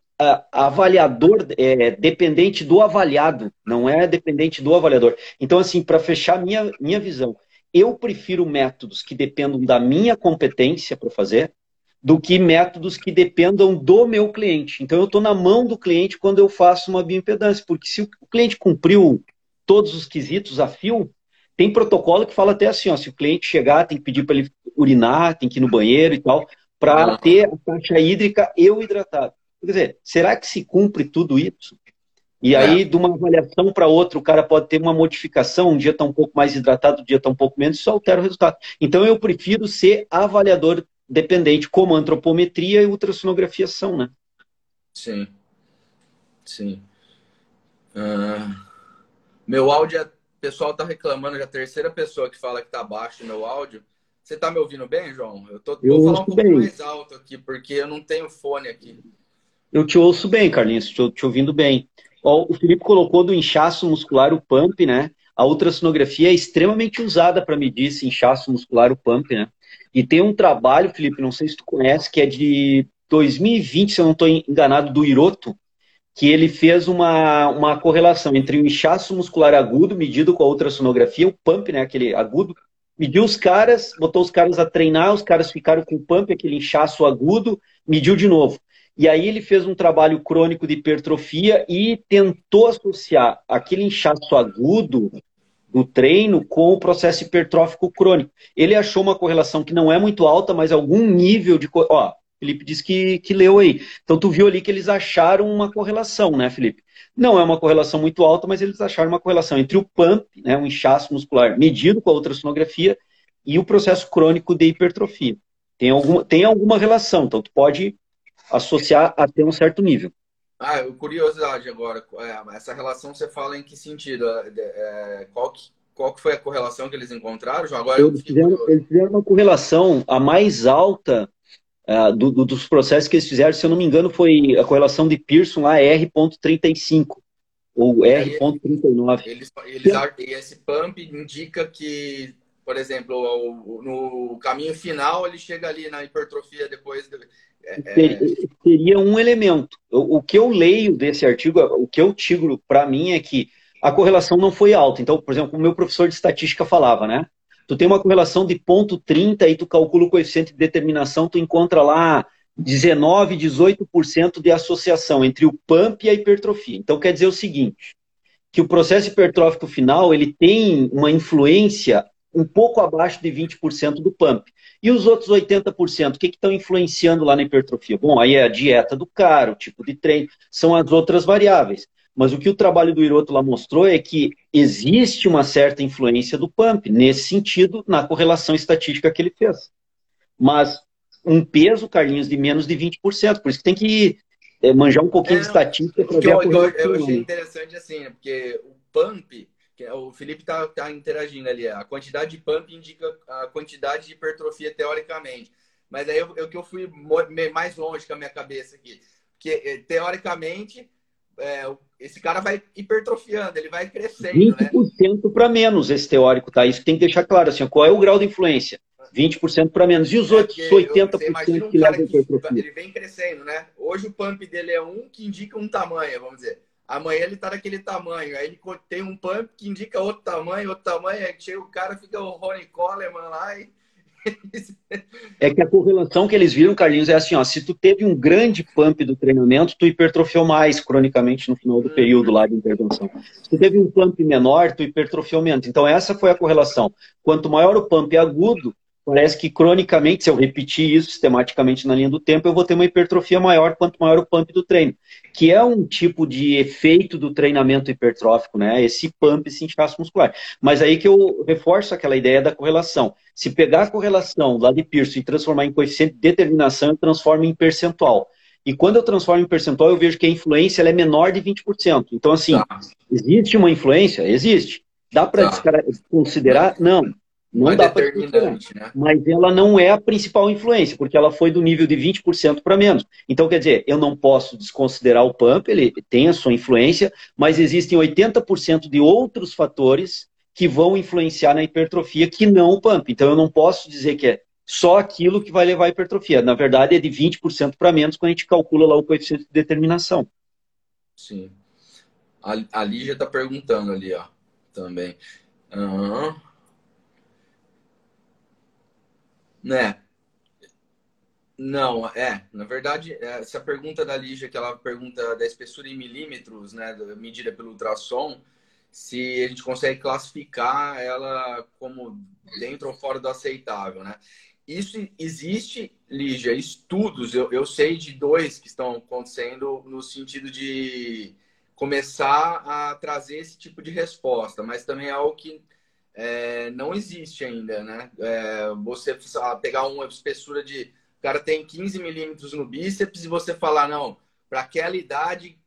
avaliador é dependente do avaliado, não é dependente do avaliador. Então, assim, para fechar minha, minha visão, eu prefiro métodos que dependam da minha competência para fazer do que métodos que dependam do meu cliente. Então, eu estou na mão do cliente quando eu faço uma bioimpedância, porque se o cliente cumpriu todos os quesitos a fio, tem protocolo que fala até assim, ó, se o cliente chegar, tem que pedir para ele urinar, tem que ir no banheiro e tal, para ter a taxa hídrica eu hidratado. Quer dizer, será que se cumpre tudo isso? E aí, é. de uma avaliação para outra, o cara pode ter uma modificação, um dia está um pouco mais hidratado, um dia está um pouco menos, isso altera o resultado. Então, eu prefiro ser avaliador dependente, como antropometria e ultrassonografia são, né? Sim. Sim. Uh, meu áudio é pessoal tá reclamando, já a terceira pessoa que fala que tá baixo no áudio. Você tá me ouvindo bem, João? Eu, tô, eu vou falar um pouco bem. mais alto aqui, porque eu não tenho fone aqui. Eu te ouço bem, Carlinhos, estou te ouvindo bem. o Felipe colocou do inchaço muscular o pump, né? A ultrassonografia é extremamente usada para medir esse inchaço muscular, o pump, né? E tem um trabalho, Felipe, não sei se tu conhece, que é de 2020, se eu não estou enganado, do Iroto, que ele fez uma, uma correlação entre o inchaço muscular agudo medido com a ultrassonografia, o pump, né, aquele agudo, mediu os caras, botou os caras a treinar, os caras ficaram com pump, aquele inchaço agudo, mediu de novo. E aí ele fez um trabalho crônico de hipertrofia e tentou associar aquele inchaço agudo do treino com o processo hipertrófico crônico. Ele achou uma correlação que não é muito alta, mas algum nível de. Ó, Felipe disse que, que leu aí. Então tu viu ali que eles acharam uma correlação, né, Felipe? Não é uma correlação muito alta, mas eles acharam uma correlação entre o PAMP, né, o inchaço muscular medido com a ultrassonografia, e o processo crônico de hipertrofia. Tem alguma, tem alguma relação, então tu pode associar até um certo nível. Ah, curiosidade agora, é, essa relação você fala em que sentido? É, é, qual, que, qual que foi a correlação que eles encontraram, João? Agora eles, fizeram, eles fizeram uma correlação, a mais alta uh, do, do, dos processos que eles fizeram, se eu não me engano, foi a correlação de Pearson lá, R.35 ou R.39. Eles, eles, esse pump indica que, por exemplo, no caminho final ele chega ali na hipertrofia depois é... Seria um elemento. O, que eu leio desse artigo, o que eu tiro para mim é que a correlação não foi alta. Então, por exemplo, o meu professor de estatística falava, né? Tu tem uma correlação de ponto 30 e tu calcula o coeficiente de determinação, tu encontra lá 19, 18% de associação entre o pump e a hipertrofia. Então quer dizer o seguinte, que o processo hipertrófico final, ele tem uma influência um pouco abaixo de 20% do pump. E os outros 80%, o que estão influenciando lá na hipertrofia? Bom, aí é a dieta do cara, o tipo de treino, são as outras variáveis. Mas o que o trabalho do Hiroto lá mostrou é que existe uma certa influência do pump, nesse sentido, na correlação estatística que ele fez. Mas um peso, Carlinhos, de menos de 20%. Por isso que tem que é, manjar um pouquinho é, de estatística para ver a correlação. Eu, eu achei interessante assim, né? porque o pump é, o Felipe está tá interagindo ali. A quantidade de pump indica a quantidade de hipertrofia teoricamente. Mas aí eu, eu que eu fui mais longe com a minha cabeça aqui. Porque, é, teoricamente, é, esse cara vai hipertrofiando, ele vai crescendo. 20% né? para menos esse teórico, tá? Isso tem que deixar claro. Assim, qual é o grau de influência? 20% para menos. E os é outros 80% um que levam hipertrofia? Ele vem crescendo, né? Hoje o pump dele é um que indica um tamanho, vamos dizer. Amanhã ele tá daquele tamanho. Aí ele tem um pump que indica outro tamanho, outro tamanho. Aí chega o cara, fica o Ronnie Coleman lá e. é que a correlação que eles viram, Carlinhos, é assim, ó, se tu teve um grande pump do treinamento, tu hipertrofiou mais cronicamente no final do uhum. período lá de intervenção. Se tu teve um pump menor, tu hipertrofiou menos. Então essa foi a correlação. Quanto maior o pump agudo, parece que cronicamente, se eu repetir isso sistematicamente na linha do tempo, eu vou ter uma hipertrofia maior quanto maior o pump do treino, que é um tipo de efeito do treinamento hipertrófico, né? Esse pump, esse inchaço muscular. Mas aí que eu reforço aquela ideia da correlação. Se pegar a correlação lá de Pearson e transformar em coeficiente de determinação, eu transformo em percentual. E quando eu transformo em percentual, eu vejo que a influência é menor de 20%. Então, assim, tá. existe uma influência? Existe. Dá para tá. considerar? Não. Não, não é dá para né? Mas ela não é a principal influência, porque ela foi do nível de 20% para menos. Então, quer dizer, eu não posso desconsiderar o pump, ele tem a sua influência, mas existem 80% de outros fatores que vão influenciar na hipertrofia que não o pump. Então, eu não posso dizer que é só aquilo que vai levar à hipertrofia. Na verdade, é de 20% para menos quando a gente calcula lá o coeficiente de determinação. Sim. A, a Lígia está perguntando ali, ó, também. Uhum. Né? Não, é. Na verdade, essa pergunta da Lígia, que ela pergunta da espessura em milímetros, né, medida pelo ultrassom, se a gente consegue classificar ela como dentro ou fora do aceitável, né? Isso existe, Lígia, estudos, eu, eu sei de dois que estão acontecendo no sentido de começar a trazer esse tipo de resposta, mas também é algo que é, não existe ainda, né? É, você pegar uma espessura de. O cara tem 15 milímetros no bíceps e você falar, não, para aquela idade,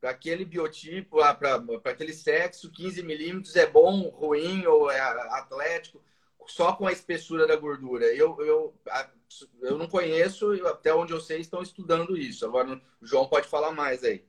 para aquele biotipo, ah, para aquele sexo, 15 milímetros é bom, ruim ou é atlético, só com a espessura da gordura. Eu, eu, eu não conheço, até onde eu sei, estão estudando isso. Agora, o João pode falar mais aí.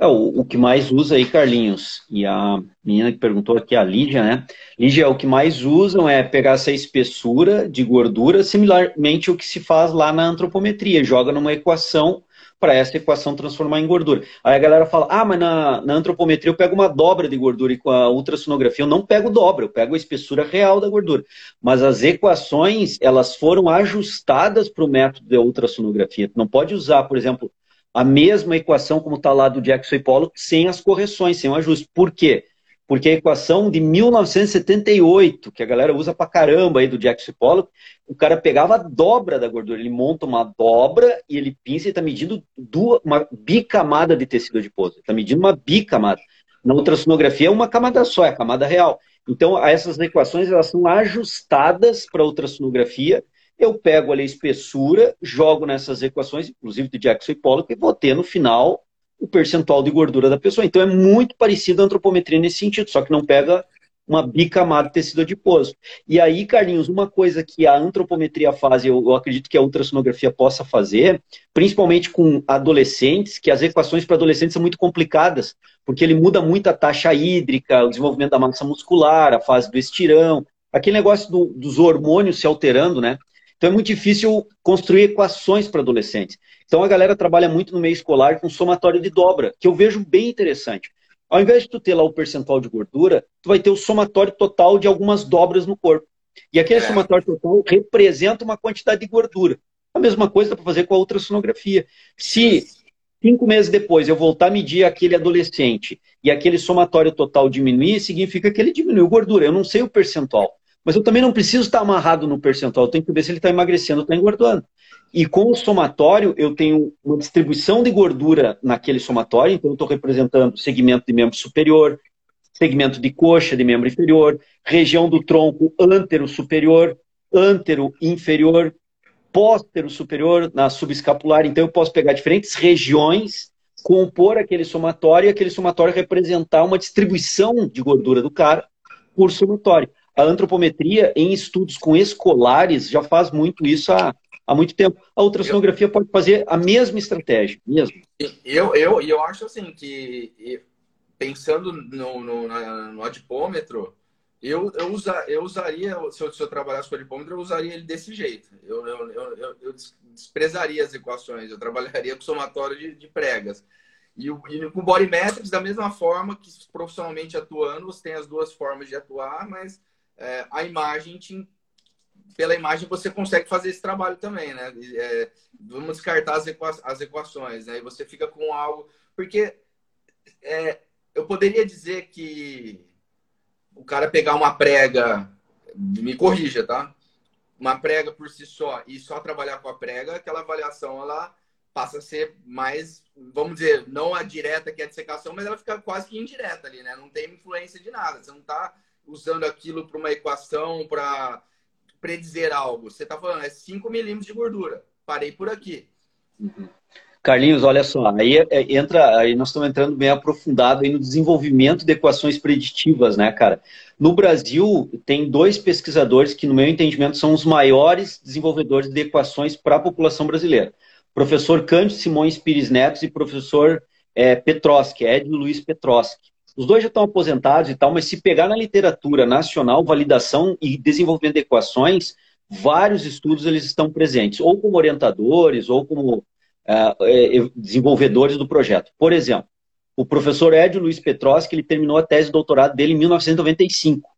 É, o, o, que mais usa aí, Carlinhos, e a menina que perguntou aqui, a Lídia, né? Lídia, o que mais usam é pegar essa espessura de gordura, similarmente o que se faz lá na antropometria. Joga numa equação para essa equação transformar em gordura. Aí a galera fala, ah, mas na, na, antropometria eu pego uma dobra de gordura e com a ultrassonografia eu não pego dobra, eu pego a espessura real da gordura. Mas as equações, elas foram ajustadas para o método de ultrassonografia. Não pode usar, por exemplo, a mesma equação como está lá do Jackson e Pollock sem as correções, sem o ajuste. Por quê? Porque a equação de 1978, que a galera usa pra caramba aí do Jackson Pollock, o cara pegava a dobra da gordura, ele monta uma dobra e ele pinça e está medindo duas, uma bicamada de tecido adiposo. Está medindo uma bicamada. Na ultrassonografia é uma camada só, é a camada real. Então, essas equações elas são ajustadas para a ultrassonografia. Eu pego ali a espessura, jogo nessas equações, inclusive de Jackson e Pollock, e vou ter no final o percentual de gordura da pessoa. Então é muito parecido a antropometria nesse sentido, só que não pega uma bicamada de tecido adiposo. E aí, Carlinhos, uma coisa que a antropometria faz, eu, eu acredito que a ultrassonografia possa fazer, principalmente com adolescentes, que as equações para adolescentes são muito complicadas, porque ele muda muito a taxa hídrica, o desenvolvimento da massa muscular, a fase do estirão, aquele negócio do, dos hormônios se alterando, né? Então é muito difícil construir equações para adolescentes. Então a galera trabalha muito no meio escolar com somatório de dobra, que eu vejo bem interessante. Ao invés de tu ter lá o percentual de gordura, tu vai ter o somatório total de algumas dobras no corpo. E aquele é. somatório total representa uma quantidade de gordura. A mesma coisa para fazer com a ultrassonografia. Se cinco meses depois eu voltar a medir aquele adolescente e aquele somatório total diminuir, significa que ele diminuiu gordura. Eu não sei o percentual. Mas eu também não preciso estar amarrado no percentual. Eu tenho que ver se ele está emagrecendo ou está engordando. E com o somatório, eu tenho uma distribuição de gordura naquele somatório, então eu estou representando segmento de membro superior, segmento de coxa de membro inferior, região do tronco antero superior, antero inferior, póstero superior na subescapular. Então eu posso pegar diferentes regiões, compor aquele somatório e aquele somatório representar uma distribuição de gordura do cara por somatório. A antropometria em estudos com escolares já faz muito isso há há muito tempo. A ultrassonografia eu, pode fazer a mesma estratégia, mesmo. Eu, eu, eu acho assim que, pensando no, no, no adipômetro, eu, eu, usa, eu usaria, se eu, se eu trabalhasse com o adipômetro, eu usaria ele desse jeito. Eu, eu, eu, eu desprezaria as equações, eu trabalharia com somatório de, de pregas. E, e com body metrics, da mesma forma que profissionalmente atuando, você tem as duas formas de atuar, mas é, a imagem te, pela imagem você consegue fazer esse trabalho também, né? É, vamos descartar as, equa as equações, né? E você fica com algo. Porque é, eu poderia dizer que o cara pegar uma prega, me corrija, tá? Uma prega por si só e só trabalhar com a prega, aquela avaliação ela passa a ser mais, vamos dizer, não a direta que é a dissecação, mas ela fica quase que indireta ali, né? Não tem influência de nada. Você não está usando aquilo para uma equação, para predizer algo. Você está falando, é 5 milímetros de gordura. Parei por aqui. Carlinhos, olha só, aí é, é, entra, aí nós estamos entrando bem aprofundado aí no desenvolvimento de equações preditivas, né, cara? No Brasil, tem dois pesquisadores que, no meu entendimento, são os maiores desenvolvedores de equações para a população brasileira. Professor Cândido Simões Pires Neto e professor é, Petroski, Edno Luiz Petroski. Os dois já estão aposentados e tal, mas se pegar na literatura nacional, validação e desenvolvimento de equações, vários estudos eles estão presentes, ou como orientadores, ou como uh, desenvolvedores do projeto. Por exemplo, o professor Edio Luiz Petroski, ele terminou a tese de doutorado dele em 1995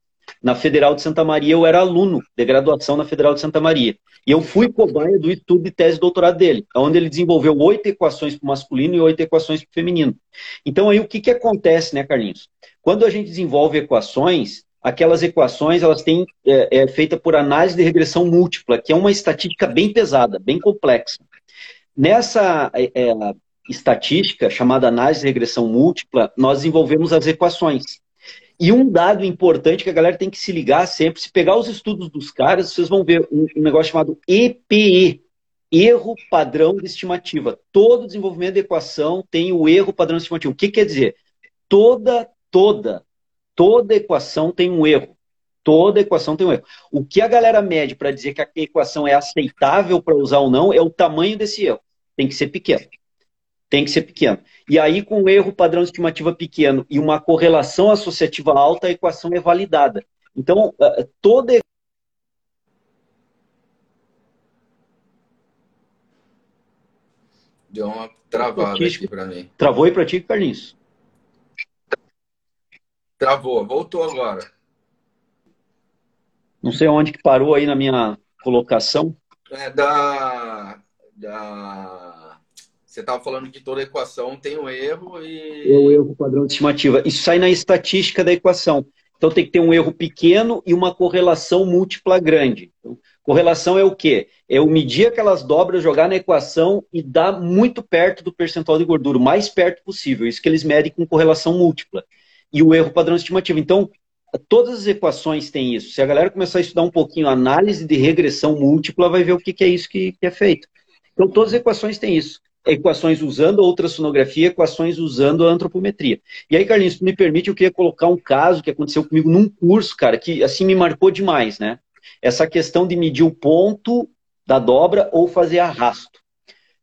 na Federal de Santa Maria, eu era aluno de graduação na Federal de Santa Maria. E eu fui cobaia do estudo de tese de doutorado dele, onde ele desenvolveu oito equações para o masculino e oito equações para o feminino. Então aí o que, que acontece, né, Carlinhos? Quando a gente desenvolve equações, aquelas equações elas têm é, é feita por análise de regressão múltipla, que é uma estatística bem pesada, bem complexa. Nessa é, é estatística chamada análise de regressão múltipla, nós desenvolvemos as equações. E um dado importante que a galera tem que se ligar sempre, se pegar os estudos dos caras, vocês vão ver um, negócio chamado EPE, erro padrão de estimativa. Todo desenvolvimento de equação tem o erro padrão de estimativa. O que quer dizer? Toda, toda, toda equação tem um erro. Toda equação tem um erro. O que a galera mede para dizer que a equação é aceitável para usar ou não é o tamanho desse erro. Tem que ser pequeno tem que ser pequeno. E aí, com um erro padrão estimativa pequeno e uma correlação associativa alta, a equação é validada. Então, eh, toda Deu uma travada aqui para mim. Travou aí para ti, Carlinhos? Travou, voltou agora. Não sei onde que parou aí na minha colocação. É da, da... Você estava falando que toda equação tem um erro e. É o erro padrão de estimativa. Isso sai na estatística da equação. Então tem que ter um erro pequeno e uma correlação múltipla grande. Então, correlação é o quê? É o medir aquelas dobras, jogar na equação e dar muito perto do percentual de gordura, o mais perto possível. Isso que eles medem com correlação múltipla. E o erro padrão estimativo. Então, todas as equações têm isso. Se a galera começar a estudar um pouquinho análise de regressão múltipla, vai ver o que é isso que é feito. Então, todas as equações têm isso equações usando ultrassonografia, equações usando a antropometria. E aí, Carlinhos, me permite, eu queria colocar um caso que aconteceu comigo num curso, cara, que assim me marcou demais, né? Essa questão de medir o ponto da dobra ou fazer arrasto.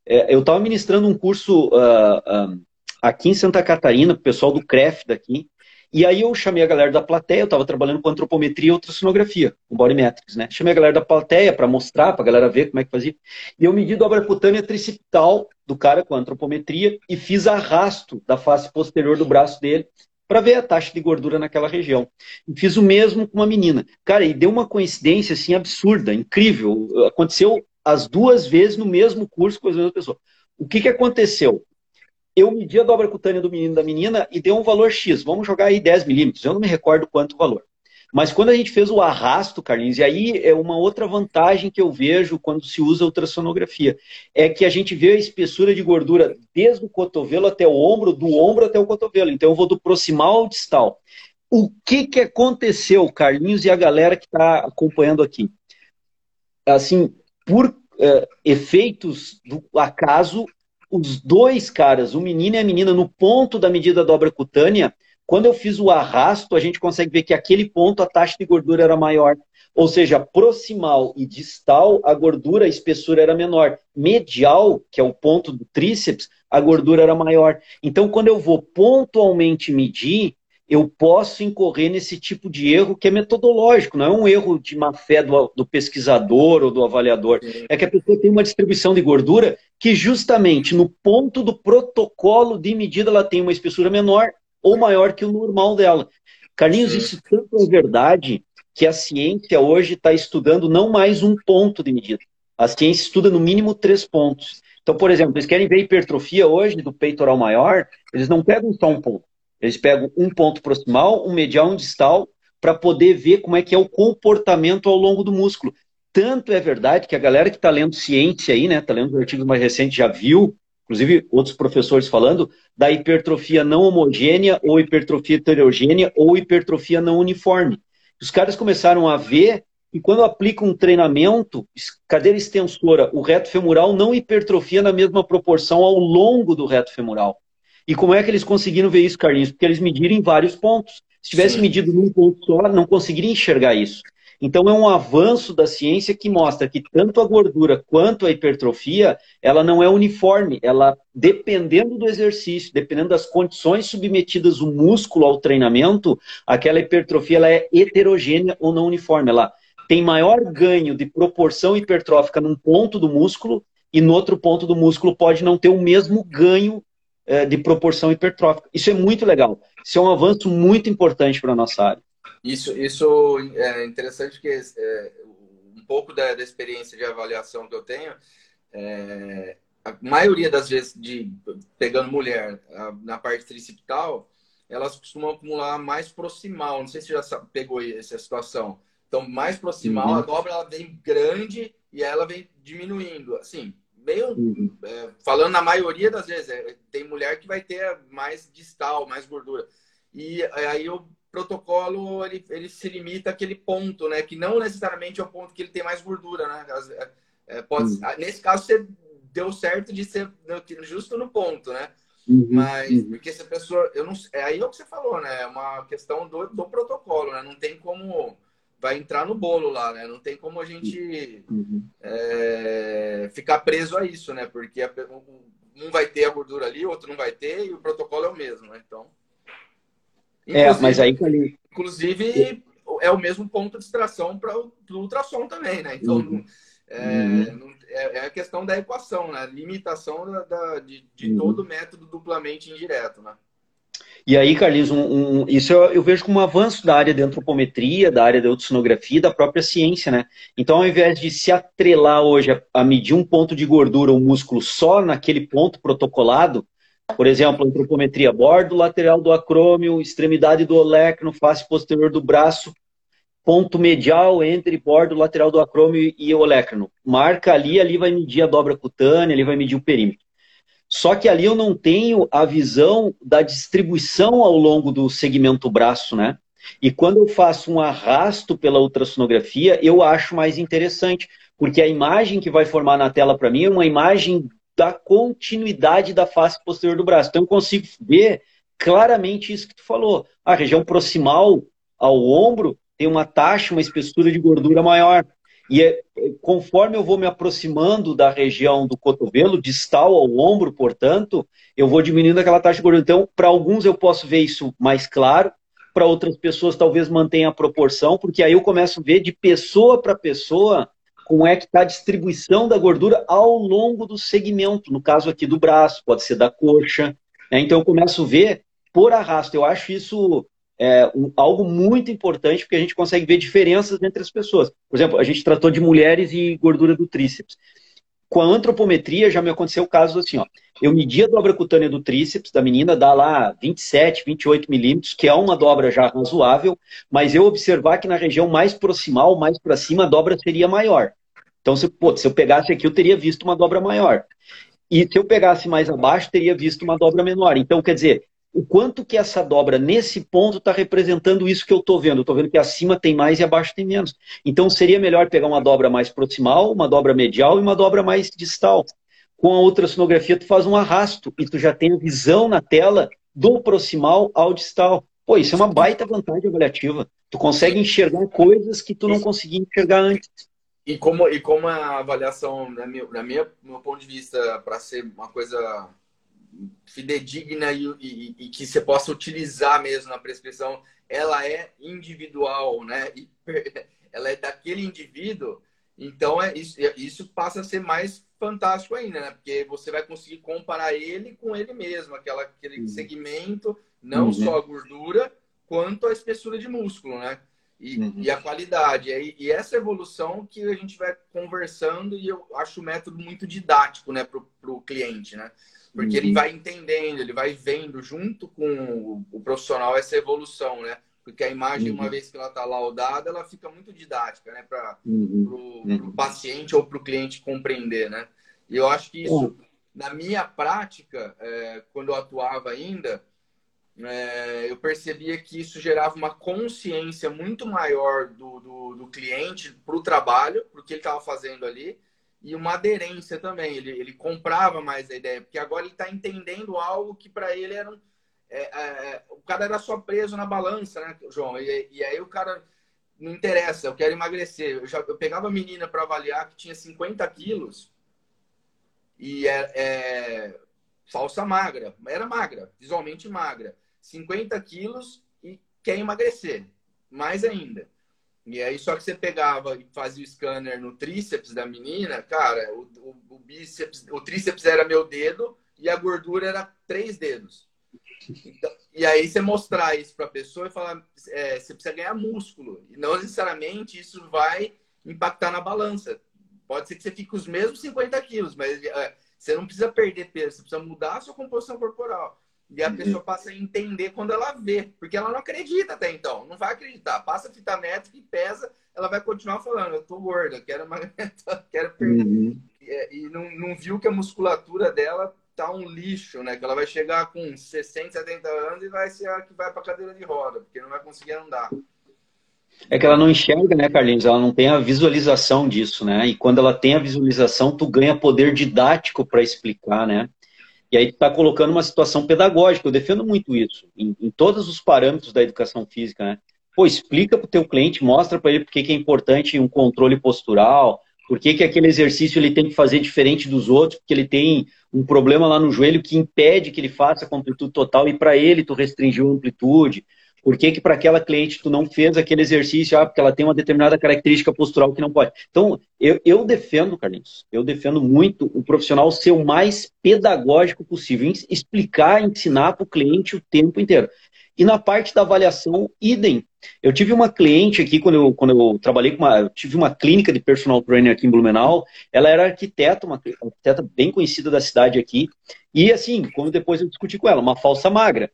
É, eu estava ministrando um curso uh, uh, aqui em Santa Catarina, o pessoal do CREF daqui, e aí eu chamei a galera da plateia, eu estava trabalhando com antropometria e ultrassonografia, com bodymetrics, né? Chamei a galera da plateia para mostrar, para a galera ver como é que fazia. E eu medi dobra cutânea tricipital do cara com antropometria e fiz arrasto da face posterior do braço dele para ver a taxa de gordura naquela região. Fiz o mesmo com uma menina. Cara, e deu uma coincidência assim absurda, incrível. Aconteceu as duas vezes no mesmo curso com as mesmas pessoas. O que, que aconteceu? Eu medi a dobra cutânea do menino da menina e deu um valor X. Vamos jogar aí 10 milímetros. Eu não me recordo quanto o valor. Mas quando a gente fez o arrasto, Carlinhos, e aí é uma outra vantagem que eu vejo quando se usa ultrassonografia, é que a gente vê a espessura de gordura desde o cotovelo até o ombro, do ombro até o cotovelo. Então eu vou do proximal ao distal. O que, que aconteceu, Carlinhos e a galera que está acompanhando aqui? Assim, por é, efeitos do acaso, os dois caras, o menino e a menina, no ponto da medida da dobra cutânea, quando eu fiz o arrasto, a gente consegue ver que aquele ponto a taxa de gordura era maior. Ou seja, proximal e distal, a gordura, a espessura era menor. Medial, que é o ponto do tríceps, a gordura era maior. Então, quando eu vou pontualmente medir, eu posso incorrer nesse tipo de erro que é metodológico, não é um erro de má fé do, do pesquisador ou do avaliador. É que a pessoa tem uma distribuição de gordura que justamente no ponto do protocolo de medida ela tem uma espessura menor ou maior que o normal dela. Carlinhos, isso tanto é verdade que a ciência hoje está estudando não mais um ponto de medida. A ciência estuda no mínimo três pontos. Então, por exemplo, eles querem ver hipertrofia hoje do peitoral maior, eles não pegam só um ponto eles pegam um ponto proximal, um medial, um distal, para poder ver como é que é o comportamento ao longo do músculo. Tanto é verdade que a galera que está lendo ciência aí, né, está lendo os artigos mais recentes, já viu, inclusive outros professores falando, da hipertrofia não homogênea, ou hipertrofia heterogênea, ou hipertrofia não uniforme. Os caras começaram a ver que quando aplicam um treinamento, cadeira extensora, o reto femoral não hipertrofia na mesma proporção ao longo do reto femoral. E como é que eles conseguiram ver isso, Carlinhos? Porque eles mediram em vários pontos. Se tivesse Sim. medido num ponto só, não conseguiria enxergar isso. Então é um avanço da ciência que mostra que tanto a gordura quanto a hipertrofia, ela não é uniforme, ela dependendo do exercício, dependendo das condições submetidas o músculo ao treinamento, aquela hipertrofia ela é heterogênea ou não uniforme, ela tem maior ganho de proporção hipertrófica num ponto do músculo e no outro ponto do músculo pode não ter o mesmo ganho de proporção hipertrófica. Isso é muito legal. Isso é um avanço muito importante para a nossa área. Isso, isso é interessante que é, um pouco da, da, experiência de avaliação que eu tenho, é, a maioria das vezes de pegando mulher a, na parte tricipital, elas costumam acumular mais proximal. Não sei se já pegou essa situação. Então, mais proximal, uhum. a dobra ela vem grande e ela vem diminuindo. Assim, meio uhum. é, falando na maioria das vezes, é, tem mulher que vai ter mais distal, mais gordura. E é, aí o protocolo ele, ele se limita àquele ponto, né? Que não necessariamente é o ponto que ele tem mais gordura, né? É, é, pode, uhum. Nesse caso, você deu certo de ser justo no ponto, né? Uhum. Mas, uhum. porque se a pessoa. Eu não, é aí é o que você falou, né? É uma questão do, do protocolo, né? Não tem como vai entrar no bolo lá, né? Não tem como a gente uhum. é, ficar preso a isso, né? Porque um vai ter a gordura ali, o outro não vai ter, e o protocolo é o mesmo, né? Então. É, mas aí. Inclusive, é o mesmo ponto de extração para o ultrassom também, né? Então, uhum. é, uhum. é, é, a questão da equação, né? Limitação da, da de, de uhum. todo método duplamente indireto, né? E aí, Carlinhos, um, um, isso eu, eu, vejo como um avanço da área da antropometria, da área da ultrassonografia, da própria ciência, né? Então, ao invés de se atrelar hoje a, a medir um ponto de gordura ou músculo só naquele ponto protocolado, por exemplo, antropometria, bordo lateral do acrômio, extremidade do olecno, face posterior do braço, ponto medial entre bordo lateral do acrômio e olecno. Marca ali, ali vai medir a dobra cutânea, ali vai medir o perímetro. Só que ali eu não tenho a visão da distribuição ao longo do segmento braço, né? E quando eu faço um arrasto pela ultrassonografia, eu acho mais interessante, porque a imagem que vai formar na tela para mim é uma imagem da continuidade da face posterior do braço. Então eu consigo ver claramente isso que tu falou. A região proximal ao ombro tem uma taxa, uma espessura de gordura maior. E é, conforme eu vou me aproximando da região do cotovelo, distal ao ombro, portanto, eu vou diminuindo aquela taxa de gordura. Então, para alguns eu posso ver isso mais claro, para outras pessoas talvez mantenha a proporção, porque aí eu começo a ver de pessoa para pessoa como é que está a distribuição da gordura ao longo do segmento, no caso aqui do braço, pode ser da coxa. Né? Então eu começo a ver por arrasto. Eu acho isso é, um, algo muito importante, porque a gente consegue ver diferenças entre as pessoas. Por exemplo, a gente tratou de mulheres e gordura do tríceps. Com a antropometria já me aconteceu o caso assim, ó. Eu medi a dobra cutânea do tríceps da menina, dá lá 27, 28 milímetros, que é uma dobra já razoável, mas eu observar que na região mais proximal, mais para cima, a dobra seria maior. Então, se, pô, se eu pegasse aqui, eu teria visto uma dobra maior. E se eu pegasse mais abaixo, teria visto uma dobra menor. Então, quer dizer, o quanto que essa dobra nesse ponto está representando isso que eu estou vendo. Estou vendo que acima tem mais e abaixo tem menos. Então seria melhor pegar uma dobra mais proximal, uma dobra medial e uma dobra mais distal. Com a ultrassonografia tu faz um arrasto e tu já tem a visão na tela do proximal ao distal. Pô, isso é uma baita vantagem avaliativa. Tu consegue enxergar coisas que tu não conseguia enxergar antes. E como, e como a avaliação, na minha, na minha meu ponto de vista, para ser uma coisa fidedigna e, e, e, que você possa utilizar mesmo na prescrição, ela é individual, né? ela é daquele indivíduo, então é isso, isso passa a ser mais fantástico ainda, né? Porque você vai conseguir comparar ele com ele mesmo, aquela, aquele uhum. segmento, não uhum. só a gordura, quanto a espessura de músculo, né? E, uhum. e a qualidade. E, e, essa evolução que a gente vai conversando e eu acho o método muito didático, né, para o cliente, né? Porque uhum. ele vai entendendo, ele vai vendo junto com o, profissional essa evolução, né? Porque a imagem, uhum. uma vez que ela está laudada, ela fica muito didática, né? Para o uhum. paciente ou para o cliente compreender, né? E eu acho que isso, na minha prática, é, quando eu atuava ainda, é, eu percebia que isso gerava uma consciência muito maior do, do, do cliente para o trabalho, para o que ele estava fazendo ali, e uma aderência também. Ele, ele comprava mais a ideia, porque agora ele está entendendo algo que para ele era um, é, é, o cara era só preso na balança, né, João? E, e, aí o cara não interessa, eu quero emagrecer. Eu, já, eu pegava a menina para avaliar que tinha 50 quilos e é, é, falsa magra, era magra, visualmente magra, 50 quilos e quer emagrecer, mais ainda. E aí, só que você pegava e fazia o scanner no tríceps da menina, cara, o, o, o bíceps, o tríceps era meu dedo e a gordura era três dedos. Então, e aí você mostrar isso para a pessoa e falar, é, você precisa ganhar músculo. E não necessariamente isso vai impactar na balança. Pode ser que você fique os mesmos 50 quilos, mas é, você não precisa perder peso, você precisa mudar a sua composição corporal. E a pessoa passa a entender quando ela vê, porque ela não acredita até então, não vai acreditar. Passa a fita métrica e pesa, ela vai continuar falando: eu tô gorda, quero emagrecer, quero perder. Uhum. E, e não, não viu que a musculatura dela tá um lixo, né? Que ela vai chegar com 60, 70 anos e vai ser a que vai para cadeira de roda, porque não vai conseguir andar. É que ela não enxerga, né, Carlinhos? Ela não tem a visualização disso, né? E quando ela tem a visualização, tu ganha poder didático para explicar, né? E aí está colocando uma situação pedagógica. Eu defendo muito isso, em, em, todos os parâmetros da educação física, né? Pô, explica para o teu cliente, mostra para ele por que é importante um controle postural, por que, que aquele exercício ele tem que fazer diferente dos outros, porque ele tem um problema lá no joelho que impede que ele faça com amplitude total e para ele tu restringiu a amplitude. Por que, que para aquela cliente tu não fez aquele exercício? Ah, porque ela tem uma determinada característica postural que não pode. Então, eu, eu defendo, Carlinhos, eu defendo muito o profissional ser o mais pedagógico possível, explicar, ensinar para o cliente o tempo inteiro. E na parte da avaliação, idem. Eu tive uma cliente aqui, quando eu, quando eu trabalhei com uma. Tive uma clínica de personal trainer aqui em Blumenau. Ela era arquiteta, uma arquiteta bem conhecida da cidade aqui. E assim, quando depois eu discuti com ela, uma falsa magra.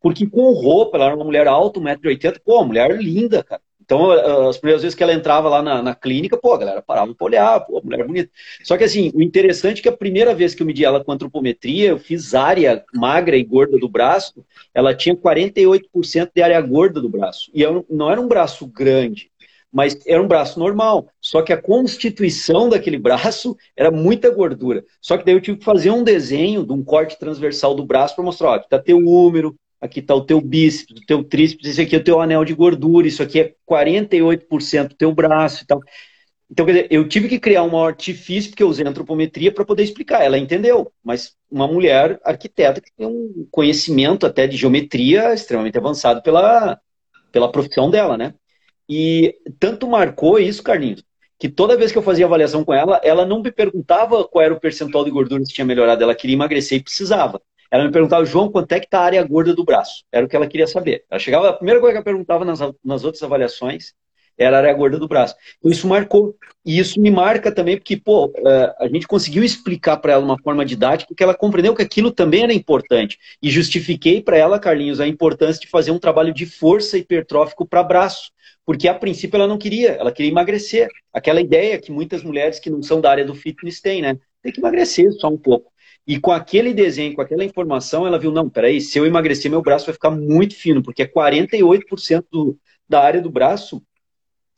Porque com roupa, ela era uma mulher alta, 1,80m, pô, mulher linda, cara. Então, as primeiras vezes que ela entrava lá na, na clínica, pô, a galera parava para olhar, pô, mulher bonita. Só que assim, o interessante é que a primeira vez que eu medi ela com antropometria, eu fiz área magra e gorda do braço, ela tinha 48% de área gorda do braço. E eu, não era um braço grande, mas era um braço normal. Só que a constituição daquele braço era muita gordura. Só que daí eu tive que fazer um desenho de um corte transversal do braço para mostrar, ó, aqui tá teu úmero, aqui está o teu bíceps, o teu tríceps, esse aqui é o teu anel de gordura, isso aqui é 48% do teu braço e tal. Então, quer dizer, eu tive que criar um artifício, porque eu usei antropometria para poder explicar. Ela entendeu, mas uma mulher arquiteta que tem um conhecimento até de geometria extremamente avançado pela, pela profissão dela, né? E tanto marcou isso, Carlinhos, que toda vez que eu fazia avaliação com ela, ela não me perguntava qual era o percentual de gordura que tinha melhorado, ela queria emagrecer e precisava. Ela me perguntava, João, quanto é que está a área gorda do braço? Era o que ela queria saber. Ela chegava, a primeira coisa que ela perguntava nas, nas outras avaliações era a área gorda do braço. Então isso marcou. E isso me marca também porque, pô, é, a gente conseguiu explicar para ela uma forma didática que ela compreendeu que aquilo também era importante. E justifiquei para ela, Carlinhos, a importância de fazer um trabalho de força hipertrófico para braço. Porque a princípio ela não queria, ela queria emagrecer. Aquela ideia que muitas mulheres que não são da área do fitness têm, né? Tem que emagrecer só um pouco. E com aquele desenho, com aquela informação, ela viu, não, peraí, se eu emagrecer, meu braço vai ficar muito fino, porque 48% do, da área do braço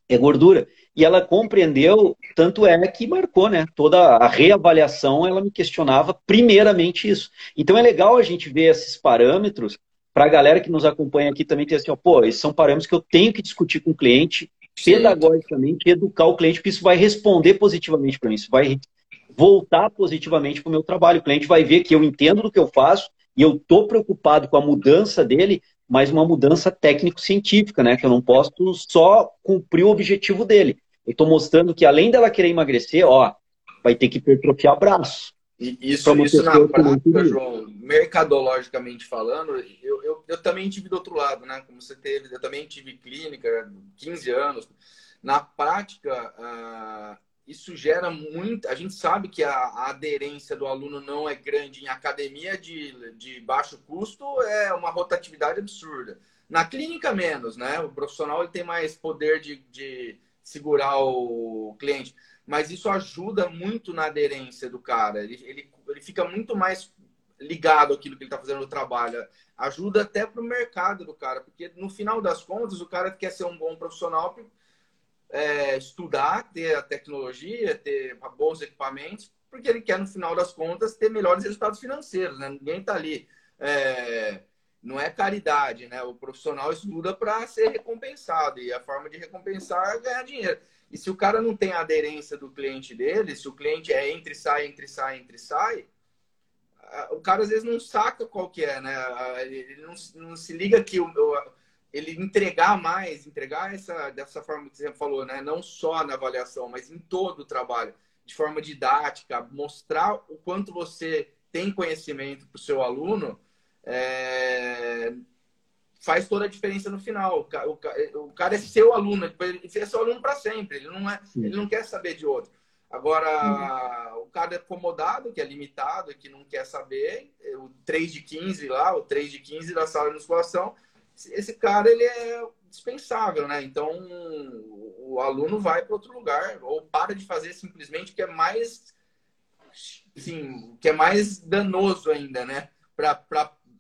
é gordura. E ela compreendeu, tanto é que marcou, né? Toda a reavaliação, ela me questionava primeiramente isso. Então é legal a gente ver esses parâmetros para a galera que nos acompanha aqui também ter assim, ó, pô, esses são parâmetros que eu tenho que discutir com o cliente, pedagogicamente, educar o cliente, porque isso vai responder positivamente para mim, isso vai voltar positivamente para o meu trabalho. O cliente vai ver que eu entendo do que eu faço e eu estou preocupado com a mudança dele, mas uma mudança técnico-científica, né? Que eu não posso só cumprir o objetivo dele. Eu estou mostrando que além dela querer emagrecer, ó, vai ter que hipertrofiar braço. Isso, isso na prática, João, mercadologicamente falando, eu, eu, eu, também tive do outro lado, né? Como você teve, eu também tive clínica, 15 anos. Na prática, uh, isso gera muito. A gente sabe que a, a, aderência do aluno não é grande em academia de, de baixo custo, é uma rotatividade absurda. Na clínica, menos, né? O profissional ele tem mais poder de, de segurar o cliente, mas isso ajuda muito na aderência do cara. Ele, ele, ele fica muito mais ligado àquilo que ele está fazendo no trabalho. Ajuda até para o mercado do cara, porque no final das contas, o cara quer ser um bom profissional é, estudar, ter a tecnologia, ter bons equipamentos, porque ele quer, no final das contas, ter melhores resultados financeiros. Né? Ninguém está ali. É, não é caridade, né? O profissional estuda para ser recompensado e a forma de recompensar é ganhar dinheiro. E se o cara não tem a aderência do cliente dele, se o cliente é entre sai, entre sai, entre sai, o cara às vezes não saca qual que é, né? Ele não, não se liga que o, ele entregar mais, entregar essa dessa forma que você falou, né? Não só na avaliação, mas em todo o trabalho, de forma didática, mostrar o quanto você tem conhecimento para o seu aluno, é... faz toda a diferença no final. O cara é seu aluno, ele é seu aluno para sempre. Ele não é, ele não quer saber de outro. Agora, uhum. o cara é acomodado, que é limitado, que não quer saber, o 3 de 15 lá, o 3 de 15 da sala de musculação, esse cara ele é dispensável, né? Então o aluno vai para outro lugar ou para de fazer simplesmente que é mais, sim, que é mais danoso ainda, né? Para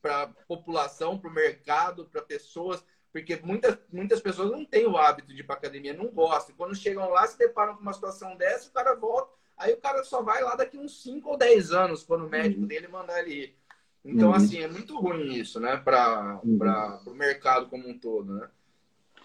para população, para o mercado, para pessoas, porque muitas, muitas pessoas não têm o hábito de ir para academia, não gostam. Quando chegam lá, se deparam com uma situação dessa, o cara volta, aí o cara só vai lá daqui uns 5 ou 10 anos, quando o médico uhum. dele mandar ele ir. Então, uhum. assim, é muito ruim isso, né? Para uhum. o mercado como um todo, né?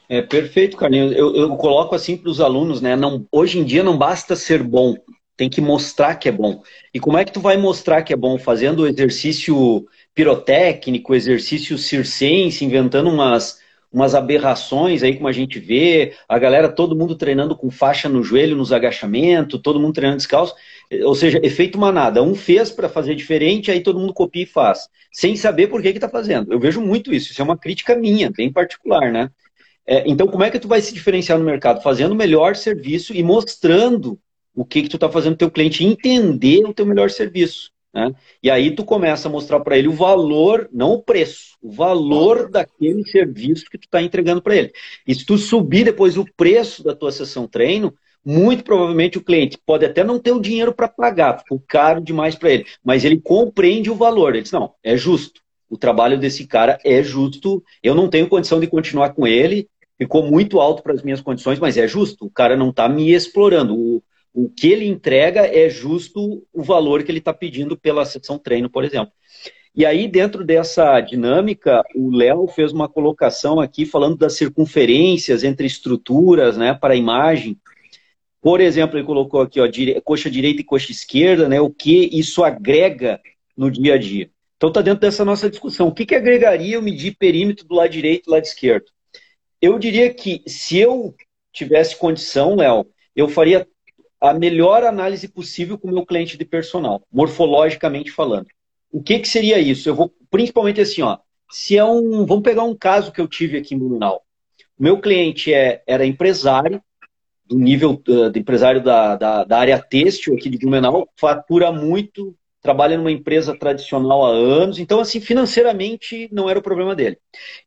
É perfeito, Carlinhos. Eu, eu coloco assim para os alunos, né? Não, hoje em dia não basta ser bom, tem que mostrar que é bom. E como é que tu vai mostrar que é bom? Fazendo exercício pirotécnico, exercício circense, inventando umas, umas aberrações aí, como a gente vê, a galera, todo mundo treinando com faixa no joelho, nos agachamentos, todo mundo treinando descalço, ou seja, efeito manada. Um fez para fazer diferente, aí todo mundo copia e faz, sem saber por que está fazendo. Eu vejo muito isso, isso é uma crítica minha, bem particular, né? É, então, como é que tu vai se diferenciar no mercado? Fazendo o melhor serviço e mostrando o que, que tu está fazendo para o teu cliente entender o teu melhor serviço. Né? E aí tu começa a mostrar para ele o valor, não o preço, o valor daquele serviço que tu está entregando para ele. E se tu subir depois o preço da tua sessão treino, muito provavelmente o cliente pode até não ter o dinheiro para pagar, ficou caro demais para ele, mas ele compreende o valor. Ele diz, não, é justo. O trabalho desse cara é justo, eu não tenho condição de continuar com ele, ficou muito alto para as minhas condições, mas é justo. O cara não está me explorando. O, o que ele entrega é justo o valor que ele está pedindo pela sessão treino, por exemplo. E aí, dentro dessa dinâmica, o Léo fez uma colocação aqui falando das circunferências entre estruturas né, para a imagem. Por exemplo, ele colocou aqui, ó, dire... coxa direita e coxa esquerda, né, o que isso agrega no dia a dia. Então está dentro dessa nossa discussão. O que, que agregaria eu medir perímetro do lado direito e do lado esquerdo? Eu diria que se eu tivesse condição, Léo, eu faria a melhor análise possível com o meu cliente de personal, morfologicamente falando. O que, que seria isso? Eu vou, principalmente assim, ó, se é um, vamos pegar um caso que eu tive aqui em Blumenau. O meu cliente é, era empresário, do nível uh, de empresário da, da, da, área têxtil aqui de Blumenau, fatura muito, trabalha numa empresa tradicional há anos, então, assim, financeiramente não era o problema dele.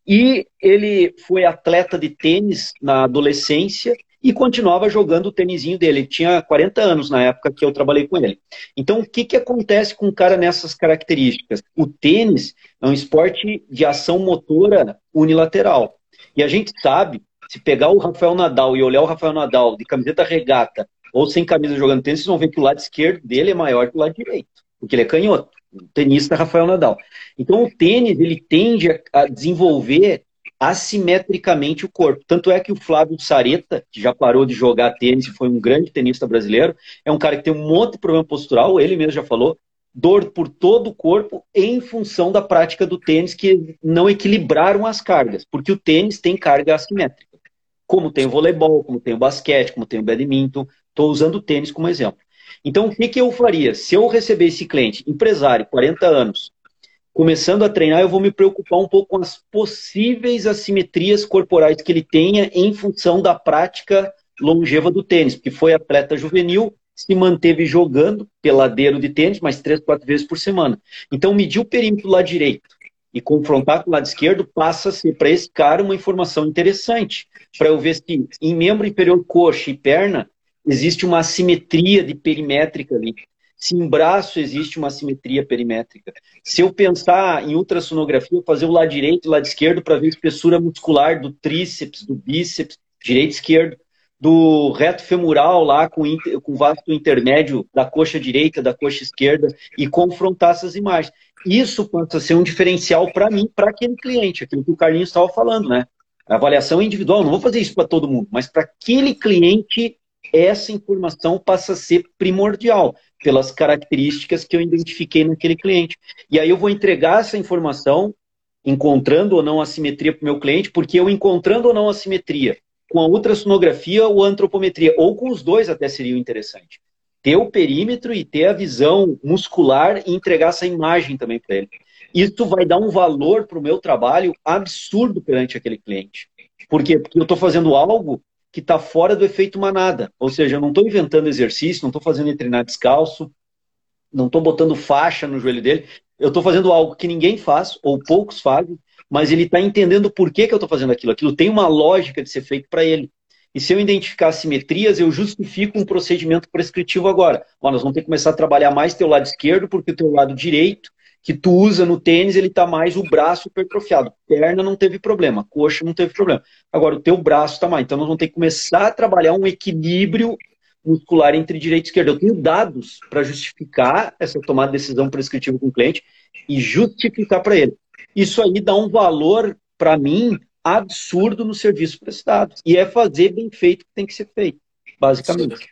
E ele foi atleta de tênis na adolescência e continuava jogando o tênisinho dele. Ele tinha 40 anos na época que eu trabalhei com ele. Então, o que, que acontece com um cara nessas características? O tênis é um esporte de ação motora unilateral. E a gente sabe, se pegar o Rafael Nadal e olhar o Rafael Nadal de camiseta regata ou sem camisa jogando tênis, vocês vão ver que o lado esquerdo dele é maior que o lado direito, porque ele é canhoto. O tenista Rafael Nadal. Então, o tênis ele tende a desenvolver assimetricamente o corpo. Tanto é que o Flávio Sareta, que já parou de jogar tênis e foi um grande tenista brasileiro, é um cara que tem um monte de problema postural, ele mesmo já falou, dor por todo o corpo em função da prática do tênis que não equilibraram as cargas, porque o tênis tem carga assimétrica. Como tem o voleibol, como tem o basquete, como tem o badminton, estou usando o tênis como exemplo. Então, o que, que eu faria? Se eu receber esse cliente, empresário, 40 anos, começando a treinar, eu vou me preocupar um pouco com as possíveis assimetrias corporais que ele tenha em função da prática longeva do tênis, porque foi atleta juvenil, se manteve jogando peladeiro de tênis, mais três, quatro vezes por semana. Então, medir o perímetro do lado direito e confrontar com o lado esquerdo passa a ser para esse cara uma informação interessante, para eu ver se em membro inferior coxa e perna existe uma assimetria de perimétrica ali se em braço existe uma simetria perimétrica. Se eu pensar em ultrassonografia, fazer o lado direito e o lado esquerdo para ver a espessura muscular do tríceps, do bíceps, direito e esquerdo, do reto femoral lá com, com vasto intermédio da coxa direita, da coxa esquerda e confrontar essas imagens. Isso pode ser um diferencial para mim, para aquele cliente, aquilo que o Carlinhos estava falando, né? A avaliação individual, não vou fazer isso para todo mundo, mas para aquele cliente essa informação passa a ser primordial pelas características que eu identifiquei naquele cliente. E aí eu vou entregar essa informação, encontrando ou não a simetria para o meu cliente, porque eu encontrando ou não a simetria com a ultrassonografia ou antropometria, ou com os dois até seria interessante. Ter o perímetro e ter a visão muscular e entregar essa imagem também para ele. Isso vai dar um valor para o meu trabalho absurdo perante aquele cliente. Por quê? Porque eu estou fazendo algo que está fora do efeito manada. Ou seja, eu não estou inventando exercício, não estou fazendo ele treinar descalço, não estou botando faixa no joelho dele. Eu estou fazendo algo que ninguém faz, ou poucos fazem, mas ele está entendendo por que, que eu estou fazendo aquilo. Aquilo tem uma lógica de ser feito para ele. E se eu identificar assimetrias, eu justifico um procedimento prescritivo agora. Ó, nós vamos ter que começar a trabalhar mais teu lado esquerdo, porque o teu lado direito que tu usa no tênis, ele tá mais o braço hipertrofiado. Perna não teve problema, coxa não teve problema. Agora, o teu braço tá mais. Então, nós vamos ter que começar a trabalhar um equilíbrio muscular entre direita e esquerda. Eu tenho dados para justificar essa tomada de decisão prescritiva com o cliente e justificar para ele. Isso aí dá um valor, para mim, absurdo no serviço prestado. E é fazer bem feito que tem que ser feito, basicamente.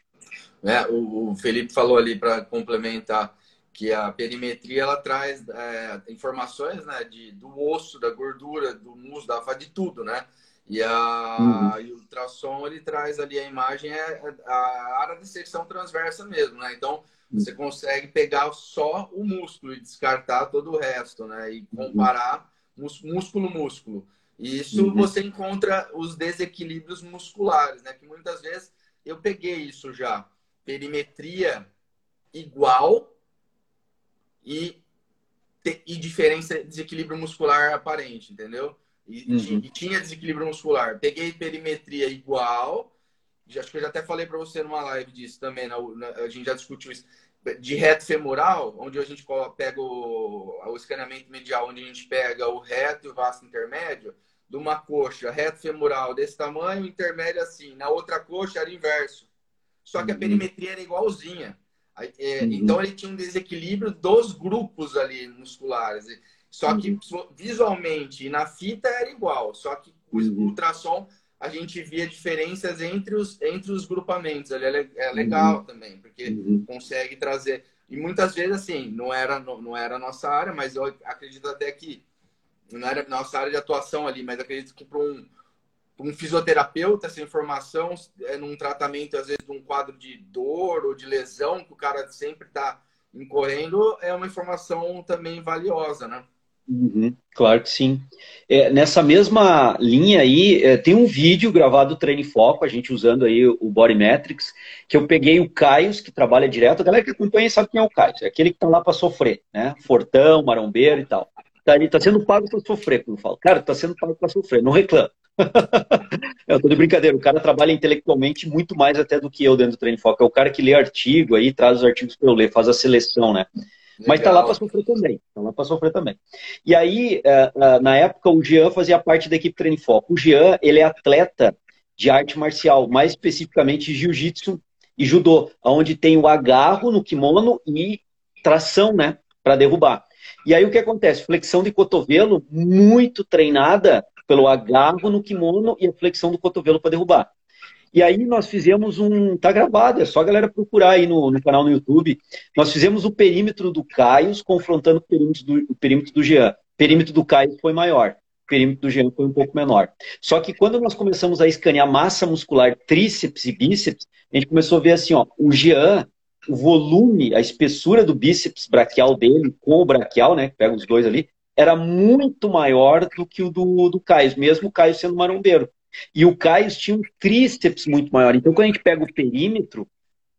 É, o Felipe falou ali para complementar que a perimetria ela traz é, informações né, de, do osso, da gordura, do músculo, da de tudo, né? E, a, uhum. e o ultrassom ele traz ali a imagem, é a área de secção transversa mesmo, né? Então você consegue pegar só o músculo e descartar todo o resto, né? E comparar músculo-músculo. E isso uhum. você encontra os desequilíbrios musculares, né? Que muitas vezes eu peguei isso já. Perimetria igual e, e diferença, desequilíbrio muscular aparente, entendeu? E, uhum. e, tinha desequilíbrio muscular. Peguei perimetria igual. Acho que eu já até falei para você numa live disso também. Na, na, a gente já discutiu isso. De reto femoral, onde a gente pega o, o escaneamento medial, onde a gente pega o reto e o vasto intermédio, de uma coxa reto femoral desse tamanho, intermédio assim. Na outra coxa era inverso. Só que a uhum. perimetria era igualzinha. É, uhum. Então ele tinha um desequilíbrio dos grupos ali musculares. Só que uhum. visualmente e na fita era igual, só que o uhum. ultrassom a gente via diferenças entre os, entre os grupamentos. Ele é, é legal uhum. também, porque uhum. consegue trazer. E muitas vezes, assim, não era, não, não era a nossa área, mas eu acredito até que não era nossa área de atuação ali, mas acredito que para um, um fisioterapeuta, essa informação, é num tratamento, às vezes, de um quadro de dor ou de lesão, que o cara sempre está incorrendo, é uma informação também valiosa, né? Uhum, claro que sim. É, nessa mesma linha aí, é, tem um vídeo gravado do Treino Foco, a gente usando aí o Body Metrics, que eu peguei o Caio, que trabalha direto, a galera que acompanha sabe quem é o Caio, é aquele que tá lá para sofrer, né? Fortão, marombeiro e tal. Tá, ele tá sendo pago para sofrer, como eu falo. Cara, tá sendo pago para sofrer, não reclama. eu tô de brincadeira, o cara trabalha intelectualmente muito mais até do que eu dentro do Treino Foco. É o cara que lê artigo aí, traz os artigos para eu ler, faz a seleção, né? Mas está lá para sofrer também. Está lá para sofrer também. E aí, é, é, na época, o Jean fazia parte da equipe Treino Foco. O Jean, ele é atleta de arte marcial, mais especificamente jiu-jitsu e judô, onde tem o agarro no kimono e tração, né, para derrubar. E aí o que acontece? Flexão de cotovelo muito treinada pelo agarro no kimono e a flexão do cotovelo para derrubar. E aí nós fizemos um. Tá gravado, é só a galera procurar aí no, no canal no YouTube. Nós fizemos o perímetro do Caio confrontando o perímetro do, o perímetro do Jean. O perímetro do Caio foi maior. O perímetro do Jean foi um pouco menor. Só que quando nós começamos a escanear massa muscular, tríceps e bíceps, a gente começou a ver assim, ó, o Jean, o volume, a espessura do bíceps braquial dele com o braquial, né? Pega os dois ali, era muito maior do que o do, do Caio, mesmo o Caio sendo marombeiro. E o Caio tinha um tríceps muito maior. Então, quando a gente pega o perímetro,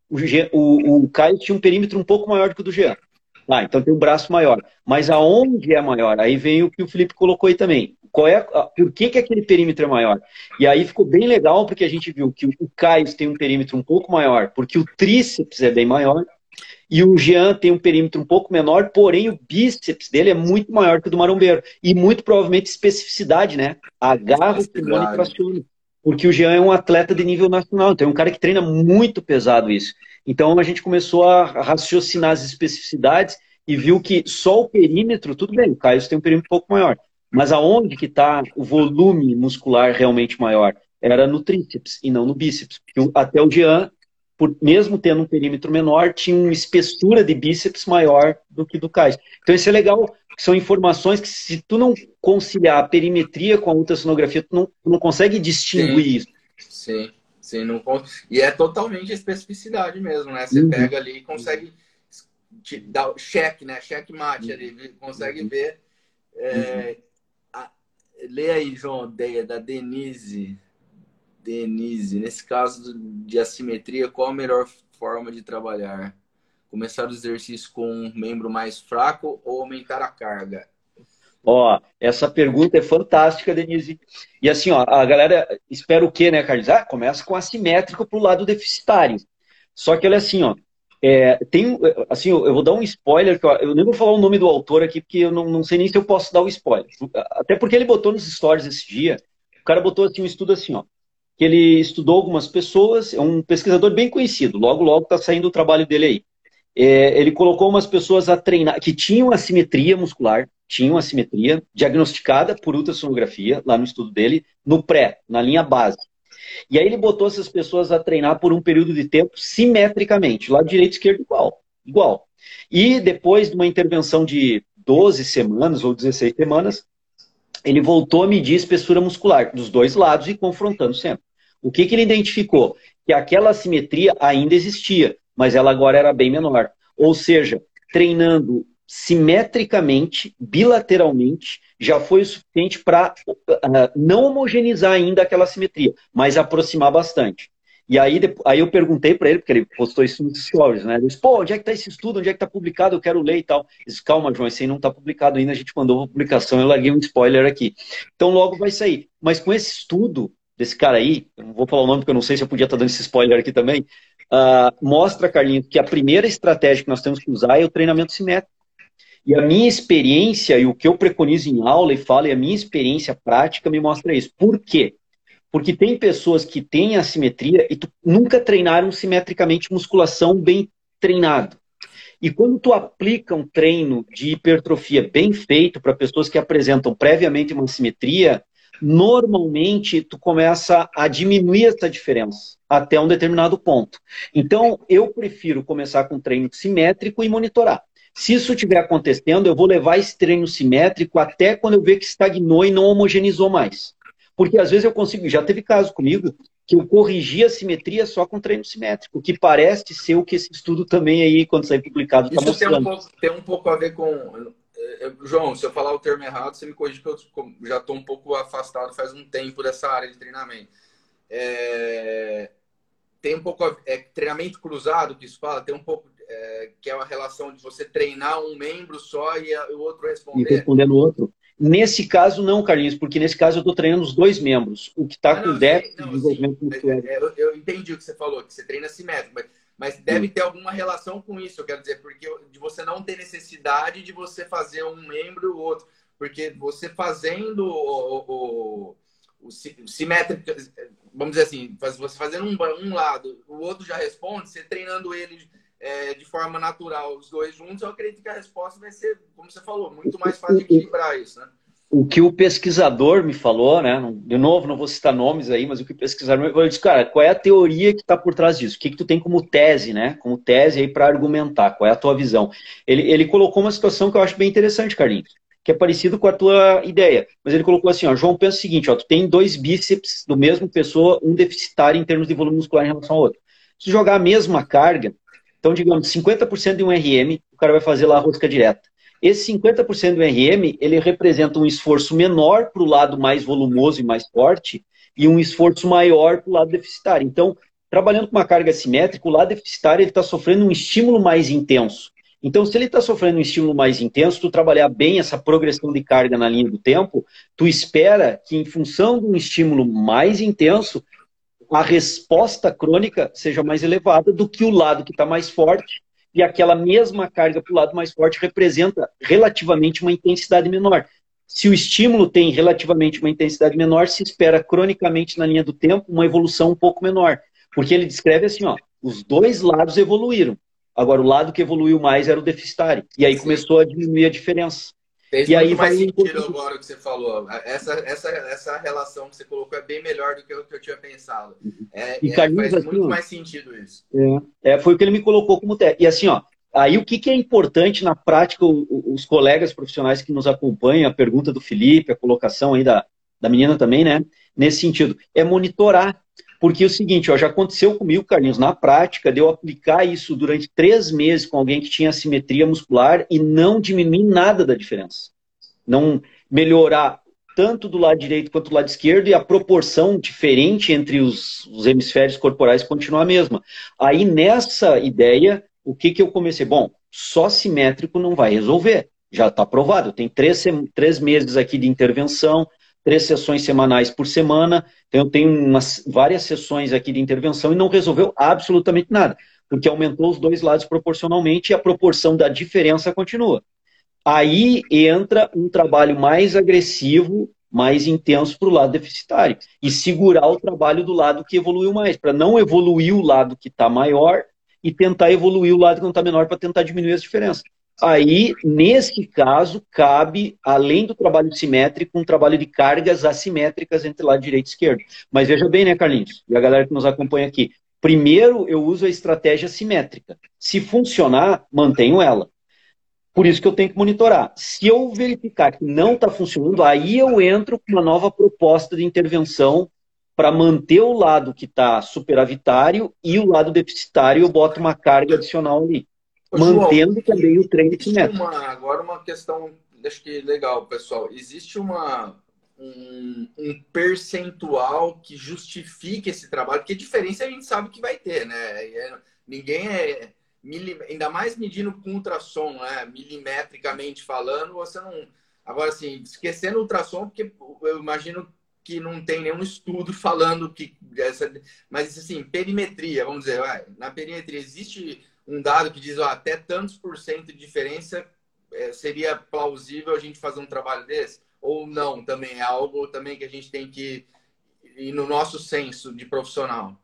o, o, o Caio tinha um perímetro um pouco maior do que o do Jean. Ah, então tem um braço maior. Mas aonde é maior? Aí vem o que o Felipe colocou aí também. Qual é, por que, que aquele perímetro é maior? E aí ficou bem legal, porque a gente viu que o Caio tem um perímetro um pouco maior, porque o tríceps é bem maior, e o Jean tem um perímetro um pouco menor, porém o bíceps dele é muito maior que o do marombeiro. E muito provavelmente especificidade, né? Agarra o kimono e traciona. Porque o Jean é um atleta de nível nacional, então é um cara que treina muito pesado isso. Então a gente começou a raciocinar as especificidades e viu que só o perímetro, tudo bem, o Caio tem um perímetro um pouco maior. Mas aonde que está o volume muscular realmente maior? Era no tríceps e não no bíceps. Porque até o Jean por, mesmo tendo um perímetro menor, tinha uma espessura de bíceps maior do que do cais. Então isso é legal, são informações que se tu não conciliar a perimetria com a ultrassonografia, tu não, tu não consegue distinguir sim, isso. Sim, sim. Não, e é totalmente a especificidade mesmo, né? Você uhum. pega ali e consegue te dar cheque, né? Cheque mate uhum. ali, consegue uhum. ver. É, uhum. a, lê aí, João, da Denise. Denise, nesse caso de assimetria, qual a melhor forma de trabalhar? Começar o exercício com um membro mais fraco ou aumentar a carga? Ó, essa pergunta é fantástica, Denise. E assim, ó, a galera espera o quê, né, Carlos? Ah, começa com assimétrico para o lado deficitário. Só que olha assim, ó, é, tem, assim, eu vou dar um spoiler, que eu, eu nem vou falar o nome do autor aqui, porque eu não, não sei nem se eu posso dar o spoiler. Até porque ele botou nos stories esse dia, o cara botou assim, um estudo assim, ó que ele estudou algumas pessoas, é um pesquisador bem conhecido, logo, logo está saindo o trabalho dele aí. É, ele colocou umas pessoas a treinar, que tinham assimetria muscular, tinham assimetria, diagnosticada por ultrassonografia, lá no estudo dele, no pré, na linha base. E aí ele botou essas pessoas a treinar por um período de tempo simetricamente, lado direito e esquerdo igual, igual. E depois de uma intervenção de 12 semanas ou 16 semanas, ele voltou a medir espessura muscular dos dois lados e confrontando sempre. O que, que ele identificou? Que aquela assimetria ainda existia, mas ela agora era bem menor. Ou seja, treinando simetricamente, bilateralmente, já foi o suficiente para uh, ah, não homogeneizar ainda aquela simetria, mas aproximar bastante. E aí, aí eu perguntei para ele, porque ele postou isso nos stories, né? Ele disse, pô, onde é que está esse estudo? Onde é que está publicado? Eu quero ler e tal. Eu disse, calma, João, esse aí não está publicado ainda, a gente mandou a publicação, eu larguei um spoiler aqui. Então logo vai sair. Mas com esse estudo desse cara aí, eu não vou falar o nome porque eu não sei se eu podia estar dando esse spoiler aqui também, uh, mostra, Carlinhos, que a primeira estratégia que nós temos que usar é o treinamento simétrico. E a minha experiência e o que eu preconizo em aula e falo, e a minha experiência prática me mostra isso. Por quê? Porque tem pessoas que têm assimetria e nunca treinaram simetricamente musculação bem treinado. E quando tu aplica um treino de hipertrofia bem feito para pessoas que apresentam previamente uma assimetria, normalmente tu começa a diminuir essa diferença até um determinado ponto. Então, eu prefiro começar com treino simétrico e monitorar. Se isso estiver acontecendo, eu vou levar esse treino simétrico até quando eu ver que estagnou e não homogeneizou mais. Porque às vezes eu consigo, já teve caso comigo, que eu corrigi a simetria só com treino simétrico, que parece ser o que esse estudo também aí, quando sair publicado, está mostrando. Tem um, pouco, tem um pouco a ver com... Eh, João, se eu falar o termo errado, você me corrige que eu já estou um pouco afastado faz um tempo dessa área de treinamento. É... Tem um pouco... É treinamento cruzado que isso fala? Tem um pouco... É... que é uma relação de você treinar um membro só e o outro responder. E responder no outro. Nesse caso, não, Carlinhos, porque nesse caso eu estou treinando os dois membros. O que está ah, com déficit de desenvolvimento. É, eu, eu, entendi o que você falou, que você treina simétrico, mas, mas deve ter alguma relação com isso, eu quero dizer, porque de você não ter necessidade de você fazer um membro e o outro. Porque você fazendo o, o, o simétrico, vamos dizer assim, você fazendo um, um lado, o outro já responde, você treinando ele é, de forma natural os dois juntos, eu acredito que a resposta vai ser, como você falou, muito mais fácil de equilibrar isso, né? O que o pesquisador me falou, né? De novo, não vou citar nomes aí, mas o que o pesquisador me falou, eu disse, cara, qual é a teoria que está por trás disso? O que, que tu tem como tese, né? Como tese aí para argumentar, qual é a tua visão? Ele, ele colocou uma situação que eu acho bem interessante, Carlinhos, que é parecido com a tua ideia. Mas ele colocou assim, ó, João, pensa o seguinte, ó, tu tem dois bíceps do mesmo pessoa, um deficitário em termos de volume muscular em relação ao outro. Se jogar a mesma carga, então, digamos, 50% de um RM, o cara vai fazer lá a rosca direta. Esse 50% do RM, ele representa um esforço menor para o lado mais volumoso e mais forte e um esforço maior para o lado deficitário. Então, trabalhando com uma carga simétrica, o lado deficitário está sofrendo um estímulo mais intenso. Então, se ele está sofrendo um estímulo mais intenso, tu trabalhar bem essa progressão de carga na linha do tempo, tu espera que, em função de um estímulo mais intenso, a resposta crônica seja mais elevada do que o lado que está mais forte, e aquela mesma carga para o lado mais forte representa relativamente uma intensidade menor. Se o estímulo tem relativamente uma intensidade menor, se espera cronicamente na linha do tempo uma evolução um pouco menor. Porque ele descreve assim, ó, os dois lados evoluíram. Agora, o lado que evoluiu mais era o deficitário. E aí começou a diminuir a diferença. Fez e aí mais sentido agora o que você falou. Essa, essa, essa relação que você colocou é bem melhor do que o que eu tinha pensado. É, e é, Carlinhos, faz assim, muito mais sentido isso. É, é, foi o que ele me colocou como teste. E assim, ó, aí o que, que é importante na prática, os colegas profissionais que nos acompanham, a pergunta do Felipe, a colocação aí da, da menina também, né? Nesse sentido, é monitorar porque é o seguinte, ó, já aconteceu comigo, Carlinhos, na prática, de eu aplicar isso durante três meses com alguém que tinha assimetria muscular e não diminuir nada da diferença. Não melhorar tanto do lado direito quanto do lado esquerdo e a proporção diferente entre os, os hemisférios corporais continuar a mesma. Aí nessa ideia, o que, que eu comecei? Bom, só simétrico não vai resolver. Já está provado. Tem três, três meses aqui de intervenção, três sessões semanais por semana. Então, eu tenho umas, várias sessões aqui de intervenção e não resolveu absolutamente nada, porque aumentou os dois lados proporcionalmente e a proporção da diferença continua. Aí entra um trabalho mais agressivo, mais intenso para o lado deficitário e segurar o trabalho do lado que evoluiu mais, para não evoluir o lado que está maior e tentar evoluir o lado que não está menor para tentar diminuir as diferenças. Aí, nesse caso, cabe, além do trabalho simétrico, um trabalho de cargas assimétricas entre lado direito e esquerdo. Mas veja bem, né, Carlinhos? E a galera que nos acompanha aqui. Primeiro, eu uso a estratégia simétrica. Se funcionar, mantenho ela. Por isso que eu tenho que monitorar. Se eu verificar que não está funcionando, aí eu entro com uma nova proposta de intervenção para manter o lado que está superavitário e o lado deficitário eu boto uma carga adicional ali. Mantendo João, também o treino de Uma, agora uma questão, acho que legal, pessoal. Existe uma, um, um, percentual que justifique esse trabalho, porque diferença a gente sabe que vai ter, né? É, ninguém é ainda mais medindo com ultrassom, né? milimetricamente falando, você não. Agora, assim, esquecendo o ultrassom, porque eu imagino que não tem nenhum estudo falando que. Essa, mas, assim, perimetria, vamos dizer, vai, na perimetria existe um dado que diz ó, até tantos por cento de diferença é, seria plausível a gente fazer um trabalho desse? Ou não, também é algo também que a gente tem que ir no nosso senso de profissional?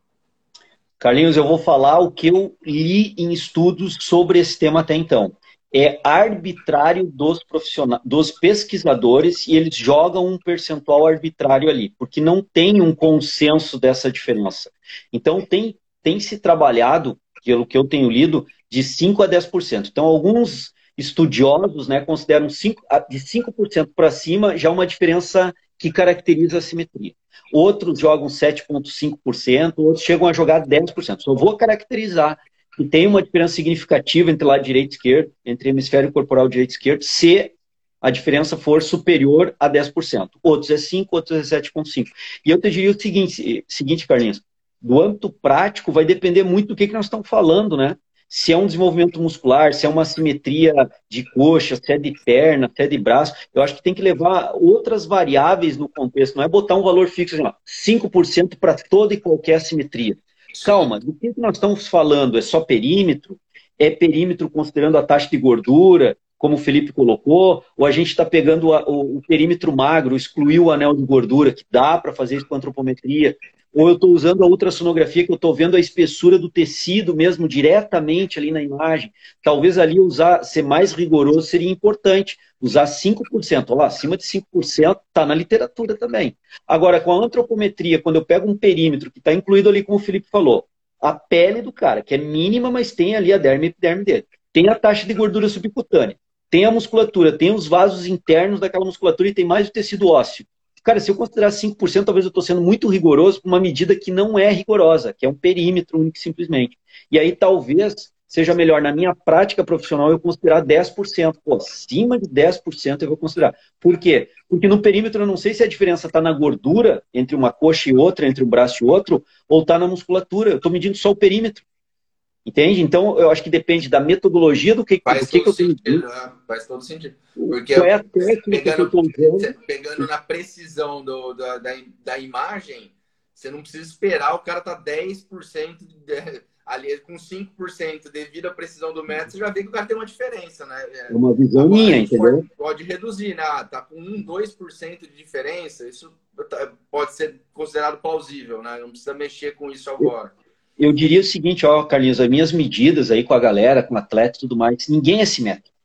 Carlinhos, eu vou falar o que eu li em estudos sobre esse tema até então. É arbitrário dos profissionais, dos pesquisadores, e eles jogam um percentual arbitrário ali, porque não tem um consenso dessa diferença. Então, tem, tem se trabalhado, pelo que eu tenho lido, de 5% a 10%. Então, alguns estudiosos né, consideram 5, de 5% para cima já uma diferença que caracteriza a simetria outros jogam 7,5%, outros chegam a jogar 10%. Só vou caracterizar que tem uma diferença significativa entre lado direito e esquerdo, entre hemisfério corporal direito e esquerdo, se a diferença for superior a 10%. Outros é 5%, outros é 7,5%. E eu te diria o seguinte, seguinte Carlinhos, do âmbito prático vai depender muito do que, que nós estamos falando, né? se é um desenvolvimento muscular, se é uma simetria de coxa, se é de perna, se é de braço. Eu acho que tem que levar outras variáveis no contexto, não é botar um valor fixo, assim, ó, 5% para toda e qualquer simetria. Calma, do que nós estamos falando? É só perímetro? É perímetro considerando a taxa de gordura, como o Felipe colocou? Ou a gente está pegando o, o, perímetro magro, excluiu o anel de gordura, que dá para fazer isso com antropometria? Ou eu estou usando a ultrassonografia que eu estou vendo a espessura do tecido mesmo diretamente ali na imagem. Talvez ali usar, ser mais rigoroso seria importante. Usar 5%, olha acima de 5% está na literatura também. Agora, com a antropometria, quando eu pego um perímetro que está incluído ali, como o Felipe falou, a pele do cara, que é mínima, mas tem ali a derme e epiderme dele. Tem a taxa de gordura subcutânea. Tem a musculatura, tem os vasos internos daquela musculatura e tem mais o tecido ósseo. Cara, se eu considerar 5%, talvez eu estou sendo muito rigoroso com uma medida que não é rigorosa, que é um perímetro único simplesmente. E aí talvez seja melhor na minha prática profissional eu considerar 10%. Pô, acima de 10% eu vou considerar. Por quê? Porque no perímetro eu não sei se a diferença está na gordura entre uma coxa e outra, entre um braço e outro, ou está na musculatura. Eu estou medindo só o perímetro. Entende? Então, eu acho que depende da metodologia do que, Faz do que, que eu tenho. Sentido, né? Faz todo sentido. Porque é pegando, pegando na precisão do, da, da, da, imagem, você não precisa esperar o cara tá 10% de, ali com 5% devido à precisão do método, você já vê que o cara tem uma diferença, né? É uma visão Agora, minha, entendeu? Pode, pode, reduzir, né? Ah, tá com 1, 2% de diferença, isso tá, pode ser considerado plausível, né? Não precisa mexer com isso agora eu diria o seguinte, ó, Carlinhos, as minhas medidas aí com a galera, com atleta e tudo mais, ninguém é simétrico.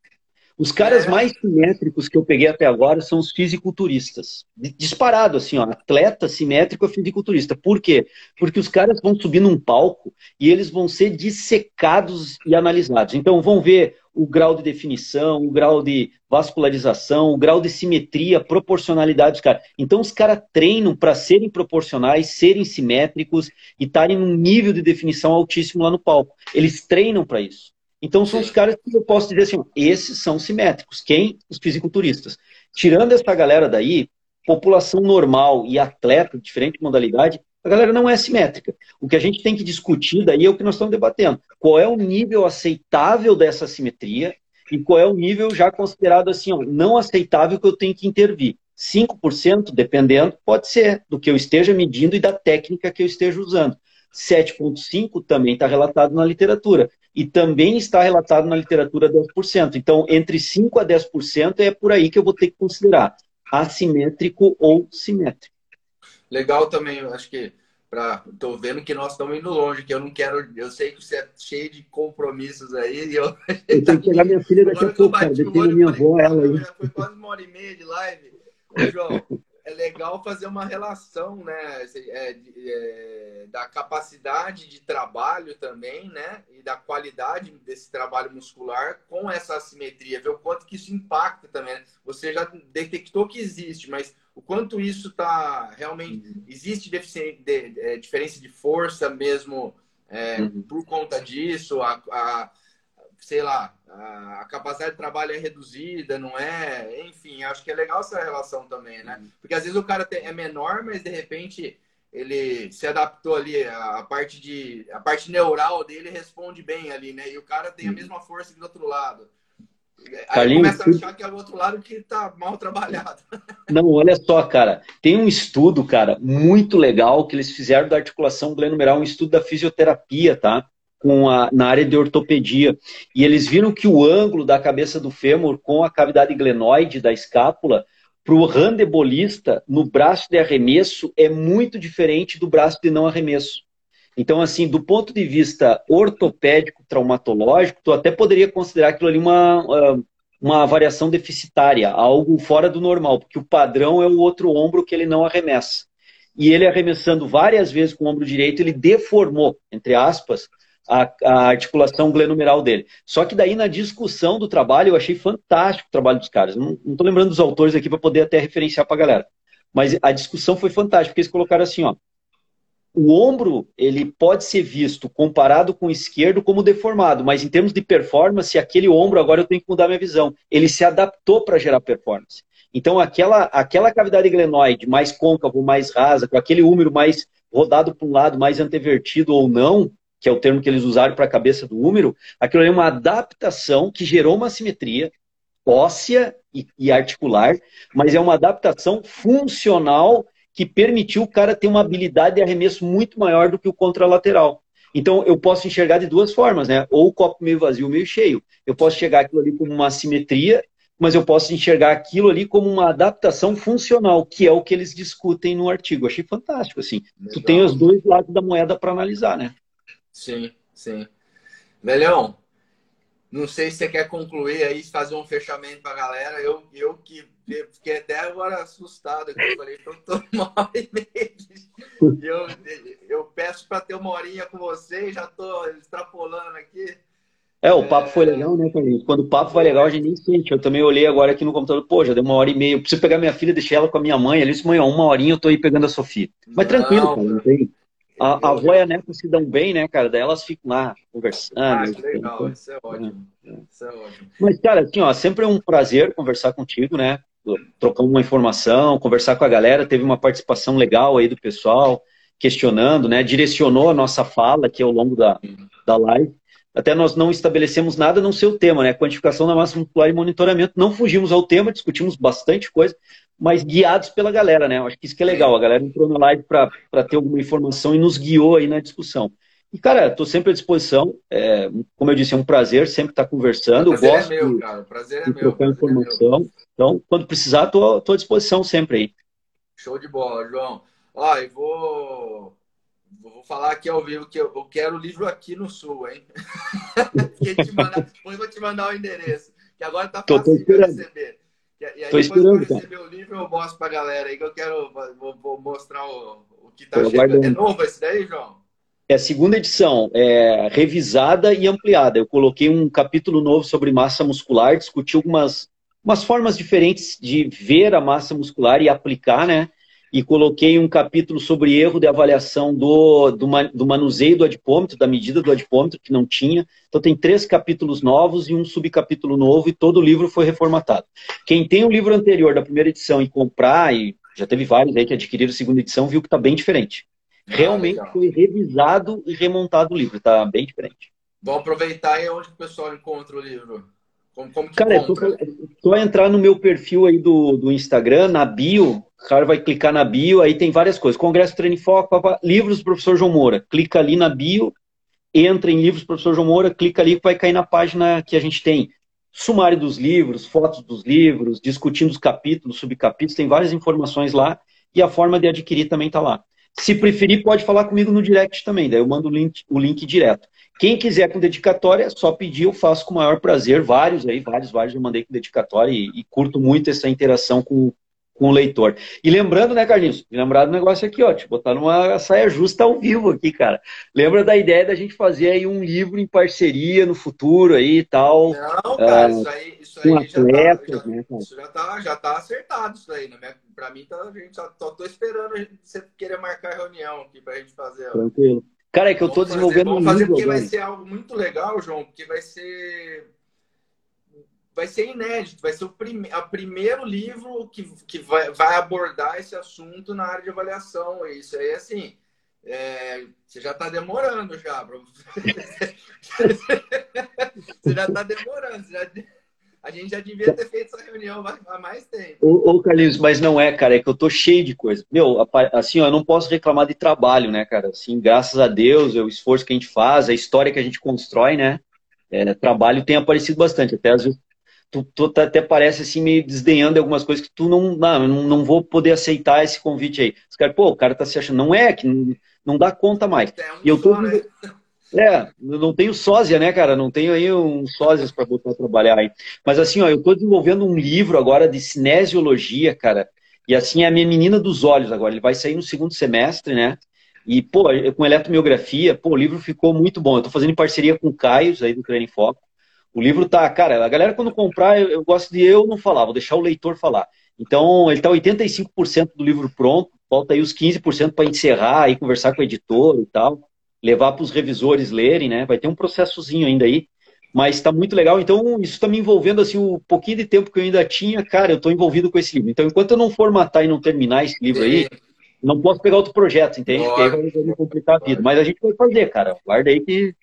Os caras é. mais simétricos que eu peguei até agora são os fisiculturistas. Disparado, assim, ó, atleta simétrico é fisiculturista. Por quê? Porque os caras vão subir num palco e eles vão ser dissecados e analisados. Então vão ver o grau de definição, o grau de vascularização, o grau de simetria, proporcionalidade dos caras. Então os caras treinam para serem proporcionais, serem simétricos e estarem num nível de definição altíssimo lá no palco. Eles treinam para isso. Então são os caras que eu posso dizer assim, esses são simétricos. Quem? Os fisiculturistas. Tirando essa galera daí, população normal e atleta, diferente modalidade, a galera não é simétrica. O que a gente tem que discutir daí é o que nós estamos debatendo. Qual é o nível aceitável dessa simetria e qual é o nível já considerado assim, ó, não aceitável que eu tenho que intervir. 5%, dependendo, pode ser do que eu esteja medindo e da técnica que eu esteja usando. 7,5% também está relatado na literatura e também está relatado na literatura 10%. Então, entre 5% a 10% é por aí que eu vou ter que considerar assimétrico ou simétrico. Legal também, acho que para tô vendo que nós estamos indo longe, que eu não quero, eu sei que você é cheio de compromissos aí e eu, eu tenho que pegar minha filha daqui a pouco, cara, eu tenho minha avó, ela aí. Foi quase uma hora e meia de live. Ô, João, é legal fazer uma relação, né? É, é, da capacidade de trabalho também, né? E da qualidade desse trabalho muscular com essa assimetria, ver o quanto que isso impacta também. Né? Você já detectou que existe, mas o quanto isso está realmente. Uhum. Existe de, de, é, diferença de força mesmo é, uhum. por conta disso, a, a sei lá, a capacidade de trabalho é reduzida, não é? Enfim, acho que é legal essa relação também, né? Uhum. Porque às vezes o cara é menor, mas de repente ele se adaptou ali, a parte de a parte neural dele responde bem ali, né? E o cara tem a uhum. mesma força que do outro lado. Aí Carlinhos, começa a achar que é o outro lado que tá mal trabalhado. Não, olha só, cara. Tem um estudo, cara, muito legal que eles fizeram da articulação glenomeral, um estudo da fisioterapia, tá? Com a, na área de ortopedia. E eles viram que o ângulo da cabeça do fêmur com a cavidade glenoide da escápula para o randebolista no braço de arremesso é muito diferente do braço de não arremesso. Então, assim, do ponto de vista ortopédico, traumatológico, tu até poderia considerar aquilo ali uma, ah, uma variação deficitária, algo fora do normal, porque o padrão é o outro ombro que ele não arremessa. E ele arremessando várias vezes com o ombro direito, ele deformou, entre aspas, a, a, articulação glenumeral dele. Só que daí na discussão do trabalho eu achei fantástico o trabalho dos caras. Não estou lembrando dos autores aqui para poder até referenciar para a galera. Mas a discussão foi fantástica, porque eles colocaram assim, ó. O ombro, ele pode ser visto comparado com o esquerdo como deformado, mas em termos de performance, aquele ombro agora eu tenho que mudar minha visão. Ele se adaptou para gerar performance. Então, aquela, aquela cavidade glenoide mais côncavo, mais rasa, com aquele úmero mais rodado para um lado, mais antevertido ou não, que é o termo que eles usaram para a cabeça do úmero, aquilo é uma adaptação que gerou uma simetria óssea e, e articular, mas é uma adaptação funcional que permitiu o cara ter uma habilidade de arremesso muito maior do que o contralateral. Então, eu posso enxergar de duas formas, né? Ou o copo meio vazio, meio cheio. Eu posso enxergar aquilo ali como uma simetria, mas eu posso enxergar aquilo ali como uma adaptação funcional, que é o que eles discutem no artigo. achei fantástico, assim. Legal. Tu tem os dois lados da moeda para analisar, né? Sim, sim. Velhão, não sei se você quer concluir aí, fazer um fechamento para a galera. Eu, eu que fiquei até agora assustado. Eu falei, eu tô uma hora e meia. Eu, eu peço para ter uma horinha com você e já tô extrapolando aqui. É, o papo é... foi legal, né, Carlinhos? Quando o papo vai legal, a gente nem sente. Eu também olhei agora aqui no computador, pô, já deu uma hora e meia. Eu preciso pegar minha filha, deixar ela com a minha mãe. Ali, mãe, uma horinha eu tô aí pegando a Sofia. Mas não, tranquilo, cara, não tem. A, a avó e a neta se dão bem, né, cara? Daí elas ficam lá conversando. Ah, que legal, isso é ótimo. É, Isso é ótimo. Mas, cara, assim, ó, sempre é um prazer conversar contigo, né? Trocar uma informação, conversar com a galera. Teve uma participação legal aí do pessoal, questionando, né? Direcionou a nossa fala aqui ao longo da, da live. Até nós não estabelecemos nada no seu tema, né? Quantificação da massa muscular e monitoramento. Não fugimos ao tema, discutimos bastante coisa, mas guiados pela galera, né? Eu acho que isso que é legal. A galera entrou na live para ter alguma informação e nos guiou aí na discussão. E, cara, estou sempre à disposição. É, como eu disse, é um prazer sempre estar conversando. O prazer eu gosto é meu, cara. O prazer é meu. Trocar informação. É meu. Então, quando precisar, estou à disposição sempre aí. Show de bola, João. Ó, e vou, vou falar aqui ao vivo que eu, eu quero o livro aqui no Sul, hein? mandar, vou te mandar o endereço, que agora tá fácil tô, tô de receber. E, aí, Tô esperando, eu receber o livro, eu mostro pra galera aí que eu quero vou, vou mostrar o, o que tá chegando. Guardando. É novo esse daí, João? É a segunda edição, é revisada e ampliada. Eu coloquei um capítulo novo sobre massa muscular, discuti algumas umas formas diferentes de ver a massa muscular e aplicar, né? E coloquei um capítulo sobre erro de avaliação do, do, do, manuseio do adipômetro, da medida do adipômetro, que não tinha. Então tem três capítulos novos e um subcapítulo novo, e todo o livro foi reformatado. Quem tem o livro anterior da primeira edição e comprar, e já teve vários aí que adquiriram a segunda edição, viu que está bem diferente. Ah, Realmente ah, foi revisado e remontado o livro, está bem diferente. Vamos aproveitar aí onde o pessoal encontra o livro. Como, como Cara, é só, só entrar no meu perfil aí do, do Instagram, na bio, o cara vai clicar na bio, aí tem várias coisas. Congresso Treino Foco, livros do professor João Moura. Clica ali na bio, entra em livros do professor João Moura, clica ali que vai cair na página que a gente tem. Sumário dos livros, fotos dos livros, discutindo os capítulos, subcapítulos, tem várias informações lá e a forma de adquirir também está lá. Se preferir, pode falar comigo no direct também, daí eu mando o link, o link direto. Quem quiser com dedicatória, só pedir, eu faço com o maior prazer. Vários aí, vários, vários eu mandei com dedicatória e, e curto muito essa interação com, com o leitor. E lembrando, né, Carlinhos? Lembrar do negócio aqui, ó, te botar numa saia justa ao vivo aqui, cara. Lembra da ideia da gente fazer aí um livro em parceria no futuro aí e tal. Não, cara, uh, isso aí, isso aí já, atletas, tá, já, né, isso já tá, já tá acertado isso aí, né? Pra mim, tá, a gente só tô, tô esperando você querer marcar reunião aqui pra gente fazer. Ó. Tranquilo. Cara, é que eu tô desenvolvendo fazer, um fazer livro. Porque agora. vai ser algo muito legal, João, porque vai ser vai ser inédito, vai ser o, prime o primeiro livro que, que vai, vai abordar esse assunto na área de avaliação. Isso aí, assim, é, você já está demorando já. você já está demorando. Já, a gente já devia ter feito essa reunião há mais tempo. Ô, ô Carlinhos, mas não é, cara, é que eu tô cheio de coisa. Meu, assim, ó, eu não posso reclamar de trabalho, né, cara? Assim, graças a Deus, é o esforço que a gente faz, a história que a gente constrói, né? É, trabalho tem aparecido bastante. Até às vezes tu, tu tá, até parece assim meio desdenhando de algumas coisas que tu não, não, não vou poder aceitar esse convite aí. Os caras, pô, o cara tá se achando, não é, que não, não dá conta mais. É um e eu tô. Só, né? É, não tenho sósia, né, cara? Não tenho aí um sósias para botar a trabalhar aí. Mas assim, ó, eu tô desenvolvendo um livro agora de cinesiologia, cara. E assim é a minha menina dos olhos agora. Ele vai sair no segundo semestre, né? E, pô, com eletromiografia, pô, o livro ficou muito bom. Eu tô fazendo em parceria com o Caio, aí do Crânio Foco. O livro tá, cara, a galera quando comprar, eu, eu, gosto de eu não falar, vou deixar o leitor falar. Então, ele tá 85% do livro pronto, falta aí os 15% para encerrar, aí conversar com o editor e tal, levar para os revisores lerem, né? Vai ter um processozinho ainda aí, mas está muito legal. Então, isso está me envolvendo assim, o um pouquinho de tempo que eu ainda tinha, cara, eu estou envolvido com esse livro. Então, enquanto eu não formatar e não terminar esse livro aí, não posso pegar outro projeto, entende? Porque aí vai me complicar a vida. Mas a gente vai fazer, cara. Guarda aí que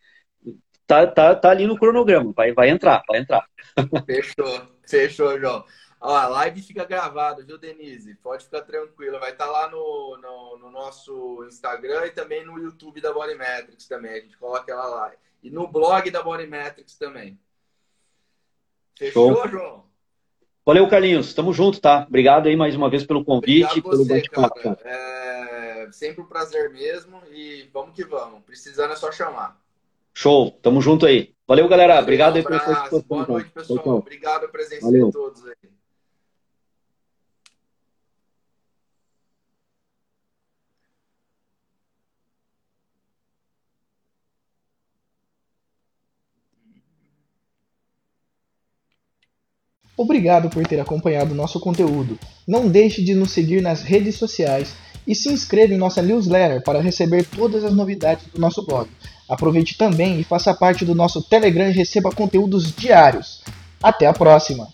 tá, tá, tá ali no cronograma, vai, vai entrar, vai entrar. Fechou, fechou, João. Ó, a live fica gravada, viu, Denise? Pode ficar tranquila. Vai estar tá lá no, no, no, nosso Instagram e também no YouTube da Bodymetrics também. A gente coloca ela lá. E no blog da Bodymetrics também. Fechou, Show. João? Valeu, Carlinhos. Tamo junto, tá? Obrigado aí mais uma vez pelo convite, pelo bate-papo. É sempre um prazer mesmo e vamos que vamos. Precisando é só chamar. Show, tamo junto aí. Valeu, galera. Valeu, Obrigado um aí pela participação. Boa noite, pessoal. Tchau, Obrigado a presença Valeu. de todos aí. Obrigado por ter acompanhado o nosso conteúdo. Não deixe de nos seguir nas redes sociais e se inscreva em nossa newsletter para receber todas as novidades do nosso blog. Aproveite também e faça parte do nosso Telegram e receba conteúdos diários. Até a próxima!